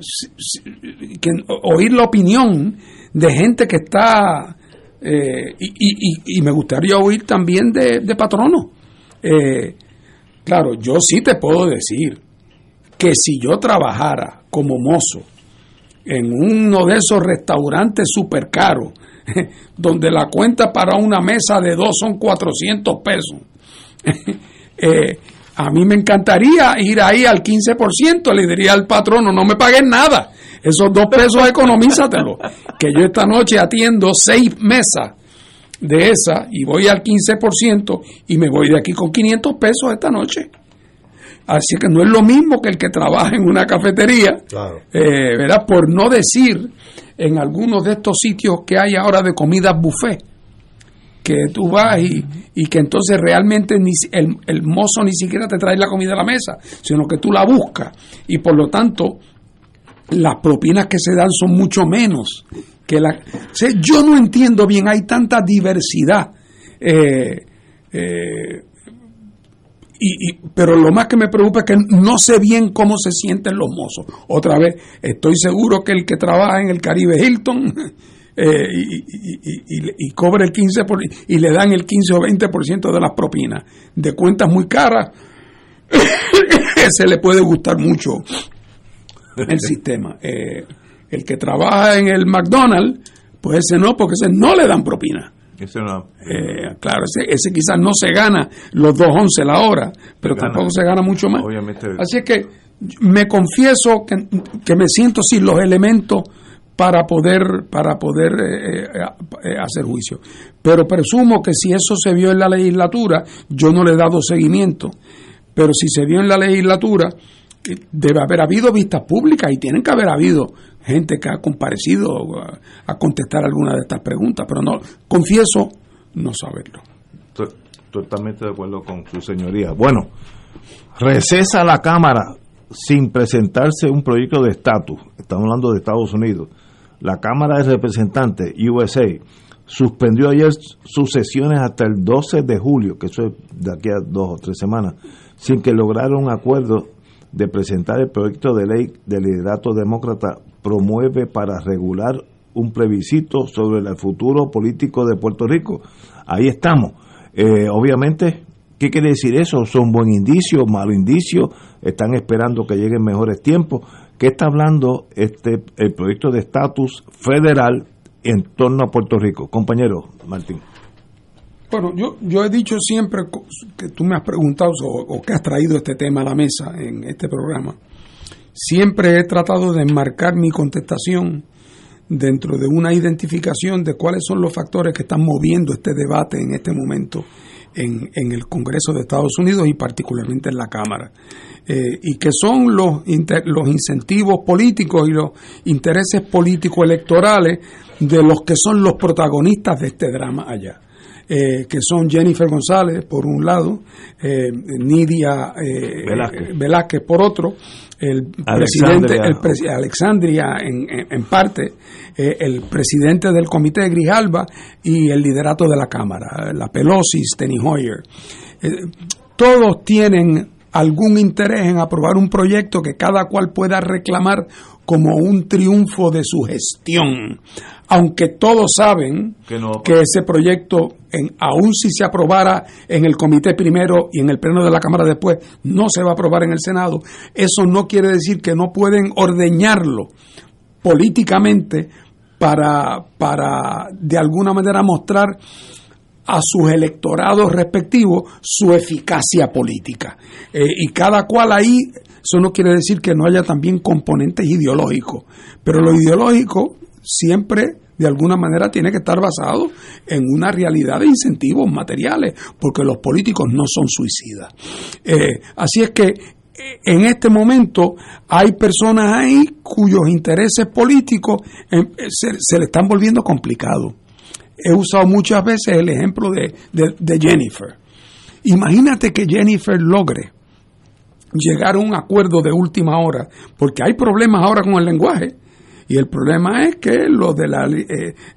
Speaker 4: que, oír la opinión de gente que está, eh, y, me gustaría oír también de, de. Eh, claro, yo sí te puedo decir que si yo trabajara como mozo en uno de esos restaurantes super caros, donde la cuenta para una mesa de dos son 400 pesos. eh, a mí me encantaría ir ahí al 15%, le diría al patrono, no me paguen nada, esos dos pesos economízatelo, que yo esta noche atiendo seis mesas de esa y voy al 15% y me voy de aquí con 500 pesos esta noche. Así que no es lo mismo que el que trabaja en una cafetería, eh, ¿verdad? Por no decir en algunos de estos sitios que hay ahora de comida buffet, que tú vas y, y que entonces realmente ni, el, el, mozo ni siquiera te trae la comida a la mesa, sino que tú la buscas y por lo tanto las propinas que se dan son mucho menos que la... O sea, yo no entiendo bien, hay tanta diversidad. Eh, eh, y, y, pero lo más que me preocupa es que no sé bien cómo se sienten los mozos. Otra vez, estoy seguro que el que trabaja en el Caribe Hilton eh, y, y, cobra el 15% por, y le dan el 15 o 20% de las propinas de cuentas muy caras, se le puede gustar mucho el sistema. Eh, el que trabaja en el McDonald's, pues ese no, porque ese no le dan propina.
Speaker 2: Ese no.
Speaker 4: Eh, claro, ese, ese, quizás no se gana los 2.11 la hora, pero se tampoco se gana mucho más.
Speaker 2: Obviamente.
Speaker 4: Así es que me confieso que, que me siento sin los elementos para poder para poder eh, eh, hacer juicio. Pero presumo que si eso se vio en la legislatura, yo no le he dado seguimiento, pero si se vio en la legislatura, debe haber habido vistas públicas y tienen que haber habido gente que ha comparecido a, a contestar alguna de estas preguntas, pero no confieso no saberlo.
Speaker 2: Totalmente de acuerdo con su señoría. Bueno, recesa la Cámara sin presentarse un proyecto de estatus. Estamos hablando de Estados Unidos. La Cámara de Representantes, USA, suspendió ayer sus sesiones hasta el 12 de julio, que eso es de aquí a dos o tres semanas, sin que lograra un acuerdo de presentar el proyecto de ley del liderato demócrata promueve para regular un plebiscito sobre el futuro político de Puerto Rico. Ahí estamos. Eh, obviamente, ¿qué quiere decir eso? ¿Son buen indicio, malo indicio? ¿Están esperando que lleguen mejores tiempos? ¿Qué está hablando este el proyecto de estatus federal en torno a Puerto Rico? Compañero Martín.
Speaker 4: Bueno, yo, he dicho siempre que tú me has preguntado o, o que has traído este tema a la mesa en este programa. Siempre he tratado de enmarcar mi contestación dentro de una identificación de cuáles son los factores que están moviendo este debate en este momento en, en el Congreso de Estados Unidos y particularmente en la Cámara. Eh, y que son los, los incentivos políticos y los intereses políticos electorales de los que son los protagonistas de este drama allá. Eh, que son Jennifer González por un lado, eh, Nidia eh, Velázquez. por otro, el presidente, el Alexandria en, en, parte, el presidente del comité de Grijalba y el liderato de la Cámara, la Pelosi, Steny Hoyer. todos tienen algún interés en aprobar un proyecto que cada cual pueda reclamar como un triunfo de su gestión. Aunque todos saben que, ese proyecto, en, aun si se aprobara en el comité primero y en el pleno de la Cámara después, no se va a aprobar en el Senado, eso no quiere decir que no pueden ordeñarlo políticamente para, para de alguna manera mostrar a sus electorados respectivos su eficacia política. Eh, y cada cual ahí, eso no quiere decir que no haya también componentes ideológicos, pero lo ideológico siempre de alguna manera tiene que estar basado en una realidad de incentivos materiales, porque los políticos no son suicidas. Eh, así es que eh, en este momento hay personas ahí cuyos intereses políticos se, se le están volviendo complicados he usado muchas veces el ejemplo de, de, Jennifer. Imagínate que Jennifer logre llegar a un acuerdo de última hora, porque hay problemas ahora con el lenguaje. Y el problema es que lo de la eh,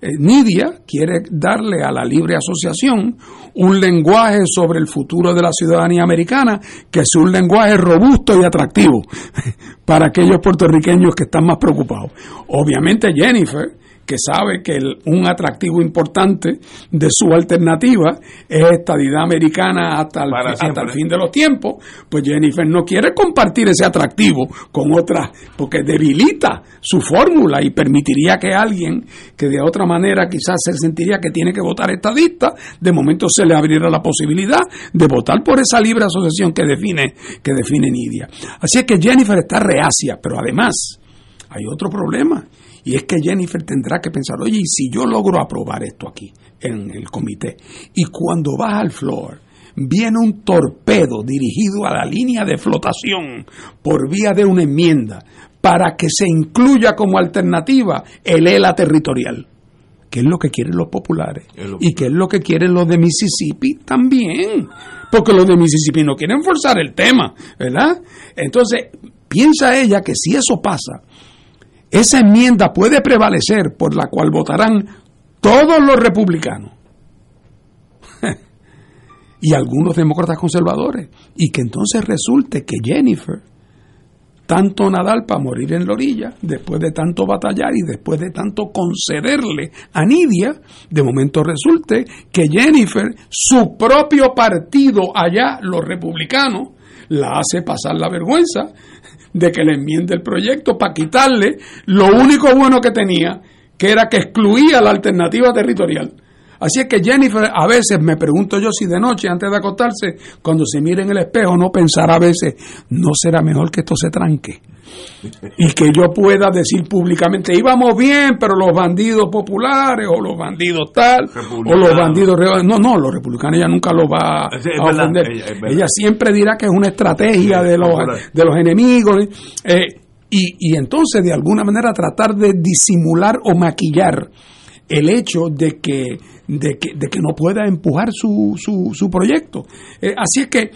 Speaker 4: eh, Nidia quiere darle a la libre asociación un lenguaje sobre el futuro de la ciudadanía americana que es un lenguaje robusto y atractivo para aquellos puertorriqueños que están más preocupados. Obviamente Jennifer que sabe que un atractivo importante de su alternativa es estadidad americana hasta, el, hasta el fin de los tiempos, pues Jennifer no quiere compartir ese atractivo con otras, porque debilita su fórmula y permitiría que alguien que de otra manera quizás se sentiría que tiene que votar estadista, de momento se le abriera la posibilidad de votar por esa libre asociación que define, que define Nidia. Así es que Jennifer está reacia, pero además hay otro problema y es que Jennifer tendrá que pensar, oye, ¿y si yo logro aprobar esto aquí en el comité? Y cuando vas al floor, viene un torpedo dirigido a la línea de flotación por vía de una enmienda para que se incluya como alternativa el ELA territorial que es lo que quieren los populares y que es lo que quieren los de Mississippi también, porque los de Mississippi no quieren forzar el tema, ¿verdad? Entonces, piensa ella que si eso pasa, esa enmienda puede prevalecer por la cual votarán todos los republicanos. Y algunos demócratas conservadores. Y que entonces resulte que Jennifer tanto Nadal para morir en la orilla, después de tanto batallar y después de tanto concederle a Nidia, de momento resulte que Jennifer, su propio partido allá, los republicanos, la hace pasar la vergüenza de que le enmiende el proyecto para quitarle lo único bueno que tenía, que era que excluía la alternativa territorial. Así es que Jennifer, a veces me pregunto yo si de noche, antes de acostarse, cuando se mire en el espejo, no pensará a veces, no será mejor que esto se tranque. Y que yo pueda decir públicamente, íbamos bien, pero los bandidos populares, o los bandidos tal, o los bandidos... No, no, los republicanos ella nunca lo va a ofender. Ella, siempre dirá que es una estrategia de, los, de los enemigos. Eh, y, y entonces, de alguna manera, tratar de disimular o maquillar el hecho de que de que, de que no pueda empujar su, su, su proyecto. Eh, así es que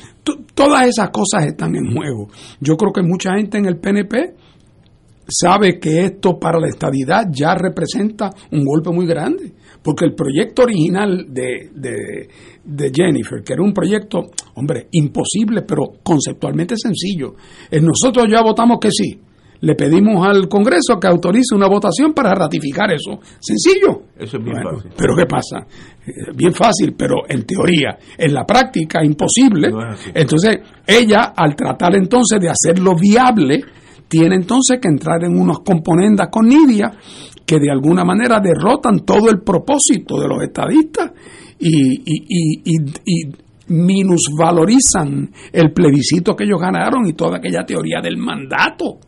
Speaker 4: todas esas cosas están en juego. Yo creo que mucha gente en el PNP sabe que esto para la estabilidad ya representa un golpe muy grande, porque el proyecto original de, de, de, Jennifer, que era un proyecto, hombre, imposible, pero conceptualmente sencillo, eh, nosotros ya votamos que sí, le pedimos al Congreso que autorice una votación para ratificar eso. Sencillo.
Speaker 2: Eso es bien fácil.
Speaker 4: Pero ¿qué pasa? Eh, bien fácil, pero en teoría, en la práctica imposible. entonces, ella, al tratar entonces de hacerlo viable, tiene entonces que entrar en unos componendas con Nidia que de alguna manera derrotan todo el propósito de los estadistas y, y, y, y minusvalorizan el plebiscito que ellos ganaron y toda aquella teoría del mandato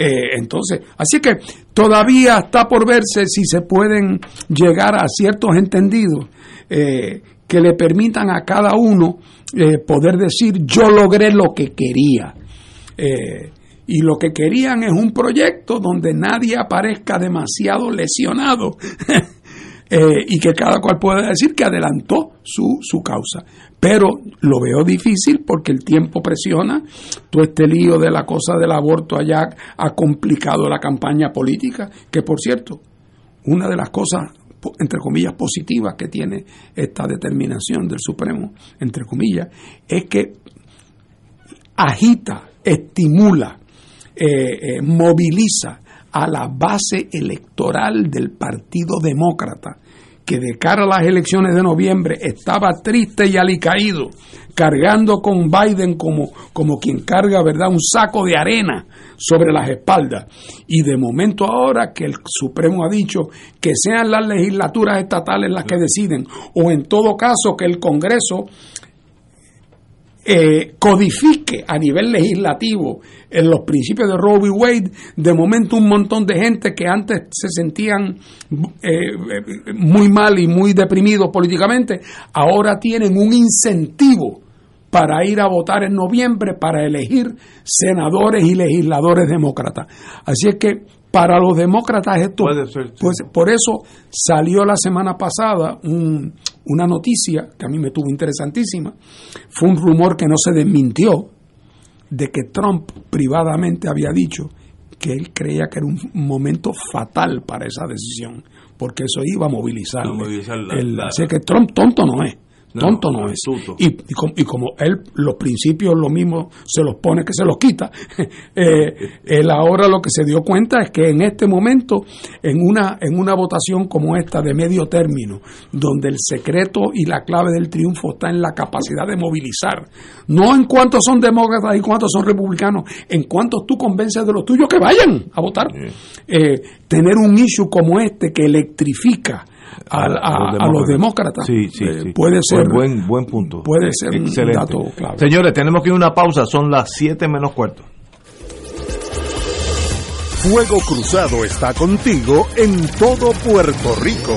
Speaker 4: Eh, entonces, así que todavía está por verse si se pueden llegar a ciertos entendidos eh, que le permitan a cada uno eh, poder decir yo logré lo que quería. y lo que querían es un proyecto donde nadie aparezca demasiado lesionado y que cada cual pueda decir que adelantó su, su causa. Pero lo veo difícil porque el tiempo presiona. Todo este lío de la cosa del aborto allá ha complicado la campaña política, que por cierto, una de las cosas entre comillas positivas que tiene esta determinación del Supremo, entre comillas, es que agita, estimula, eh, eh, moviliza a la base electoral del Partido Demócrata que de cara a las elecciones de noviembre estaba triste y alicaído, cargando con Biden como, como quien carga, ¿verdad?, un saco de arena sobre las espaldas. Y de momento ahora que el Supremo ha dicho que sean las legislaturas estatales las que deciden, o en todo caso que el Congreso eh, codifique a nivel legislativo en los principios de Roe v. Wade, de momento un montón de gente que antes se sentían eh, muy mal y muy deprimidos políticamente, ahora tienen un incentivo para ir a votar en noviembre para elegir senadores y legisladores demócratas. Así es que para los demócratas esto pues, por eso salió la semana pasada una noticia que a mí me tuvo interesantísima. Fue un rumor que no se desmintió de que Trump privadamente había dicho que él creía que era un momento fatal para esa decisión, porque eso iba a movilizar. así que Trump tonto no es. Tonto no, es. Y, y, como, él los principios lo mismo se los pone que se los quita, eh, él ahora lo que se dio cuenta es que en este momento, en una, en una votación como esta de medio término, donde el secreto y la clave del triunfo está en la capacidad de movilizar, no en cuántos son demócratas y cuántos son republicanos, en cuántos tú convences de los tuyos que vayan a votar. Eh, tener un issue como este que electrifica a, los, demócratas.
Speaker 2: Eh,
Speaker 4: puede ser.
Speaker 2: Buen, buen punto.
Speaker 4: Puede ser un dato clave.
Speaker 2: Señores, tenemos que ir a una pausa. Son las 7 menos cuarto.
Speaker 1: Fuego Cruzado está contigo en todo Puerto Rico.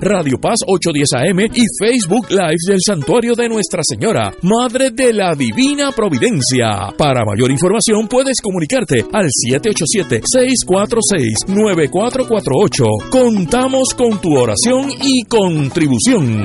Speaker 9: Radio Paz 810 AM y Facebook Live del Santuario de Nuestra Señora, Madre de la Divina Providencia. Para mayor información puedes comunicarte al 787-646-9448. Contamos con tu oración y contribución.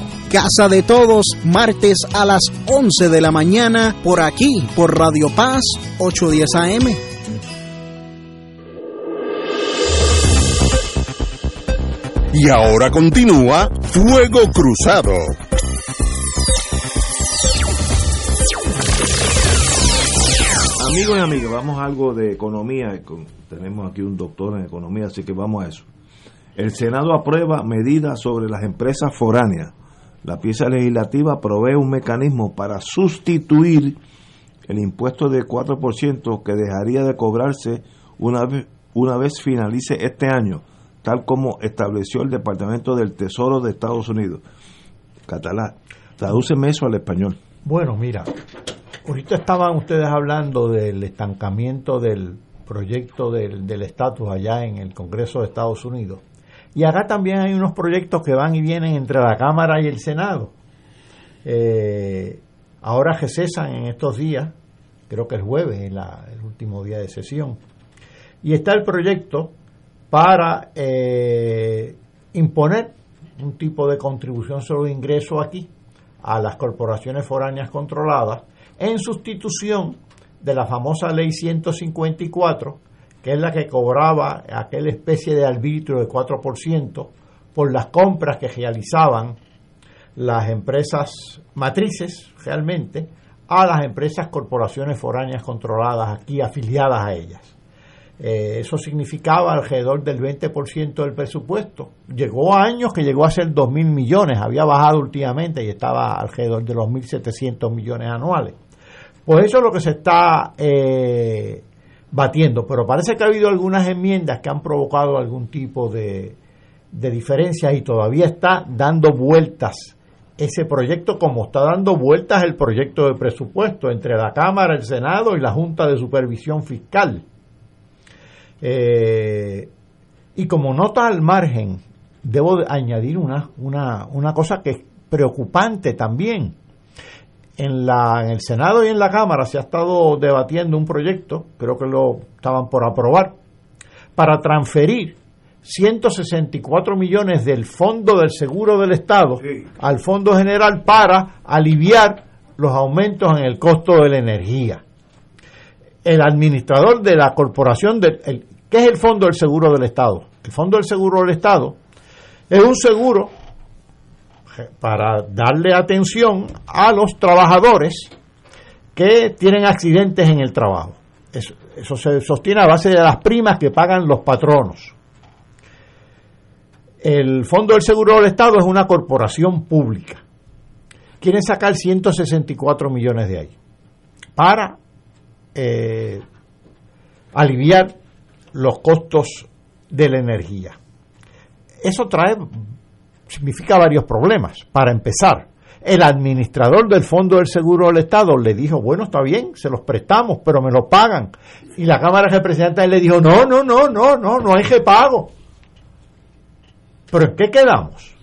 Speaker 6: Casa de Todos, martes a las 11 de la mañana, por aquí, por Radio Paz 810 AM.
Speaker 1: Y ahora continúa Fuego Cruzado.
Speaker 2: Amigos y amigas, vamos a algo de economía. Tenemos aquí un doctor en economía, así que vamos a eso. El Senado aprueba medidas sobre las empresas foráneas la pieza legislativa provee un mecanismo para sustituir el impuesto de 4% que dejaría de cobrarse una vez, una vez finalice este año, tal como estableció el Departamento del Tesoro de Estados Unidos. Catalá, tradúceme eso al español.
Speaker 5: Bueno, mira, ahorita estaban ustedes hablando del estancamiento del proyecto del estatus allá en el Congreso de Estados Unidos. Y acá también hay unos proyectos que van y vienen entre la Cámara y el Senado. Eh, ahora que cesan en estos días, creo que el jueves es el último día de sesión. Y está el proyecto para eh, imponer un tipo de contribución sobre ingreso aquí a las corporaciones foráneas controladas en sustitución de la famosa ley 154 que es la que cobraba aquella especie de arbitrio de 4% por las compras que realizaban las empresas matrices realmente a las empresas corporaciones foráneas controladas aquí, afiliadas a ellas. Eh, eso significaba alrededor del 20% del presupuesto. Llegó a años que llegó a ser 2 mil millones, había bajado últimamente y estaba alrededor de los 1.700 millones anuales. Pues eso es lo que se está eh, batiendo, pero parece que ha habido algunas enmiendas que han provocado algún tipo de, de diferencias y todavía está dando vueltas ese proyecto como está dando vueltas el proyecto de presupuesto entre la Cámara, el Senado y la Junta de Supervisión Fiscal. Eh, y como nota al margen, debo añadir una, una, una cosa que es preocupante también en, la, en el Senado y en la Cámara se ha estado debatiendo un proyecto, creo que lo estaban por aprobar, para transferir 164 millones del Fondo del Seguro del Estado al Fondo General para aliviar los aumentos en el costo de la energía. El administrador de la corporación, de, el, ¿qué es el Fondo del Seguro del Estado? El Fondo del Seguro del Estado es un seguro para darle atención a los trabajadores que tienen accidentes en el trabajo. Eso, se sostiene a base de las primas que pagan los patronos. El Fondo del Seguro del Estado es una corporación pública. Quieren sacar 164 millones de ahí para eh, aliviar los costos de la energía. Eso trae significa varios problemas. Para empezar, el administrador del Fondo del Seguro del Estado le dijo, bueno, está bien, se los prestamos, pero me lo pagan. Y la Cámara de Representantes le dijo, no, no, no, no, no, no hay pago ¿Pero en qué quedamos?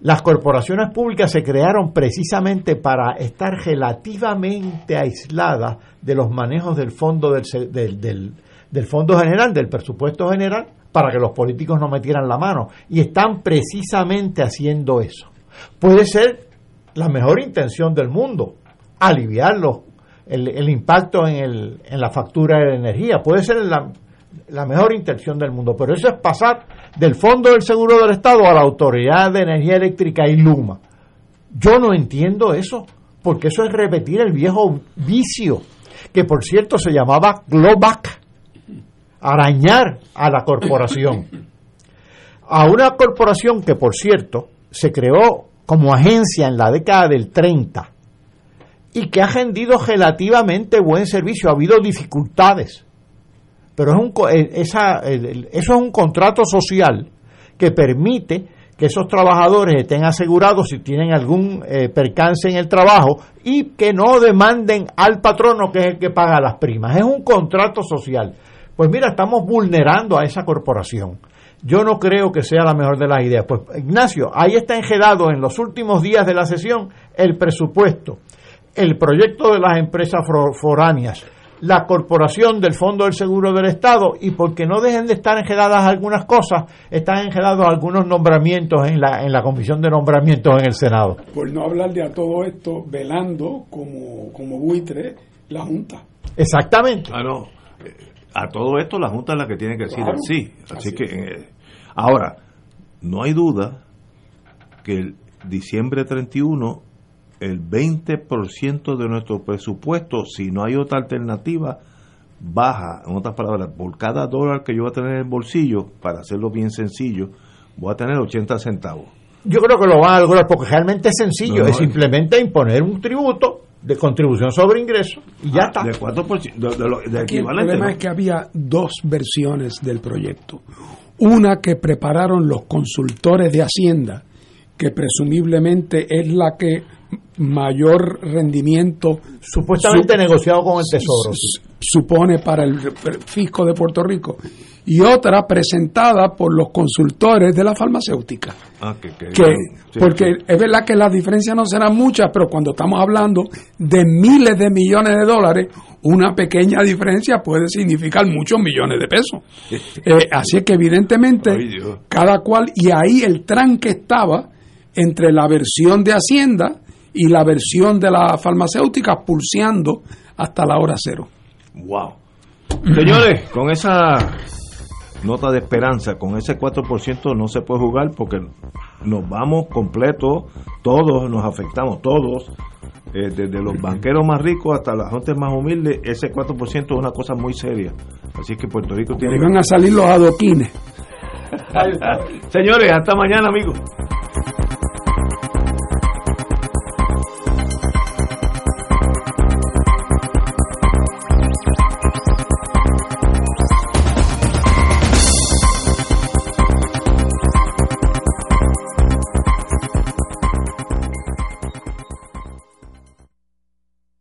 Speaker 5: Las corporaciones públicas se crearon precisamente para estar relativamente aisladas de los manejos del fondo del, del, del fondo general, del presupuesto general, para que los políticos no metieran la mano. Y están precisamente haciendo eso. Puede ser la mejor intención del mundo, aliviarlo, el, impacto en, el, en la factura de energía. Puede ser la, la mejor intención del mundo, pero eso es pasar del Fondo del Seguro del Estado a la Autoridad de Energía Eléctrica y Luma. Yo no entiendo eso, porque eso es repetir el viejo vicio, que por cierto se llamaba Globac arañar a la corporación. A una corporación que, por cierto, se creó como agencia en la década del 30 y que ha rendido relativamente buen servicio. Ha habido dificultades, pero es un, eh, esa, eso es un contrato social que permite que esos trabajadores estén asegurados si tienen algún eh, percance en el trabajo y que no demanden al patrono que es el que paga las primas. Es un contrato social. Pues mira, estamos vulnerando a esa corporación. Yo no creo que sea la mejor de las ideas. Pues Ignacio, ahí está enjedado en los últimos días de la sesión el presupuesto, el proyecto de las empresas foráneas, la corporación del Fondo del Seguro del Estado y porque no dejen de estar enjedadas algunas cosas, están enjedados algunos nombramientos en la, en la Comisión de Nombramientos en el Senado.
Speaker 4: Por no hablar de a todo esto, velando como, como buitre la Junta.
Speaker 5: Exactamente.
Speaker 2: Claro, a todo esto la Junta es la que tiene que decir sí. Así, que, eh, ahora, no hay duda que el diciembre 31 el 20% de nuestro presupuesto, si no hay otra alternativa, baja. En otras palabras, por cada dólar que yo voy a tener en el bolsillo, para hacerlo bien sencillo, voy a tener 80 centavos.
Speaker 5: Yo creo que lo van a lograr porque realmente es sencillo, es simplemente imponer un tributo de contribución sobre ingresos y ya
Speaker 2: ah,
Speaker 5: está.
Speaker 2: De 4%, de, de,
Speaker 4: el problema es que había dos versiones del proyecto. Una que prepararon los consultores de Hacienda, que presumiblemente es la que mayor rendimiento
Speaker 5: supuestamente negociado con el Tesoro
Speaker 4: supone para el fisco de Puerto Rico y otra presentada por los consultores de la farmacéutica
Speaker 2: ah,
Speaker 4: que, porque es verdad que las diferencias no serán muchas pero cuando estamos hablando de miles de millones de dólares una pequeña diferencia puede significar muchos millones de pesos eh, así que evidentemente cada cual y ahí el tranque estaba entre la versión de Hacienda y la versión de la farmacéutica pulseando hasta la hora cero.
Speaker 2: Wow. Señores, con esa nota de esperanza, con ese 4% no se puede jugar porque nos vamos completos, todos nos afectamos, todos, eh, desde los banqueros más ricos hasta la gente más humilde, ese 4% es una cosa muy seria. Así que Puerto Rico tiene...
Speaker 4: van a salir los adoquines.
Speaker 2: Señores, hasta mañana amigos.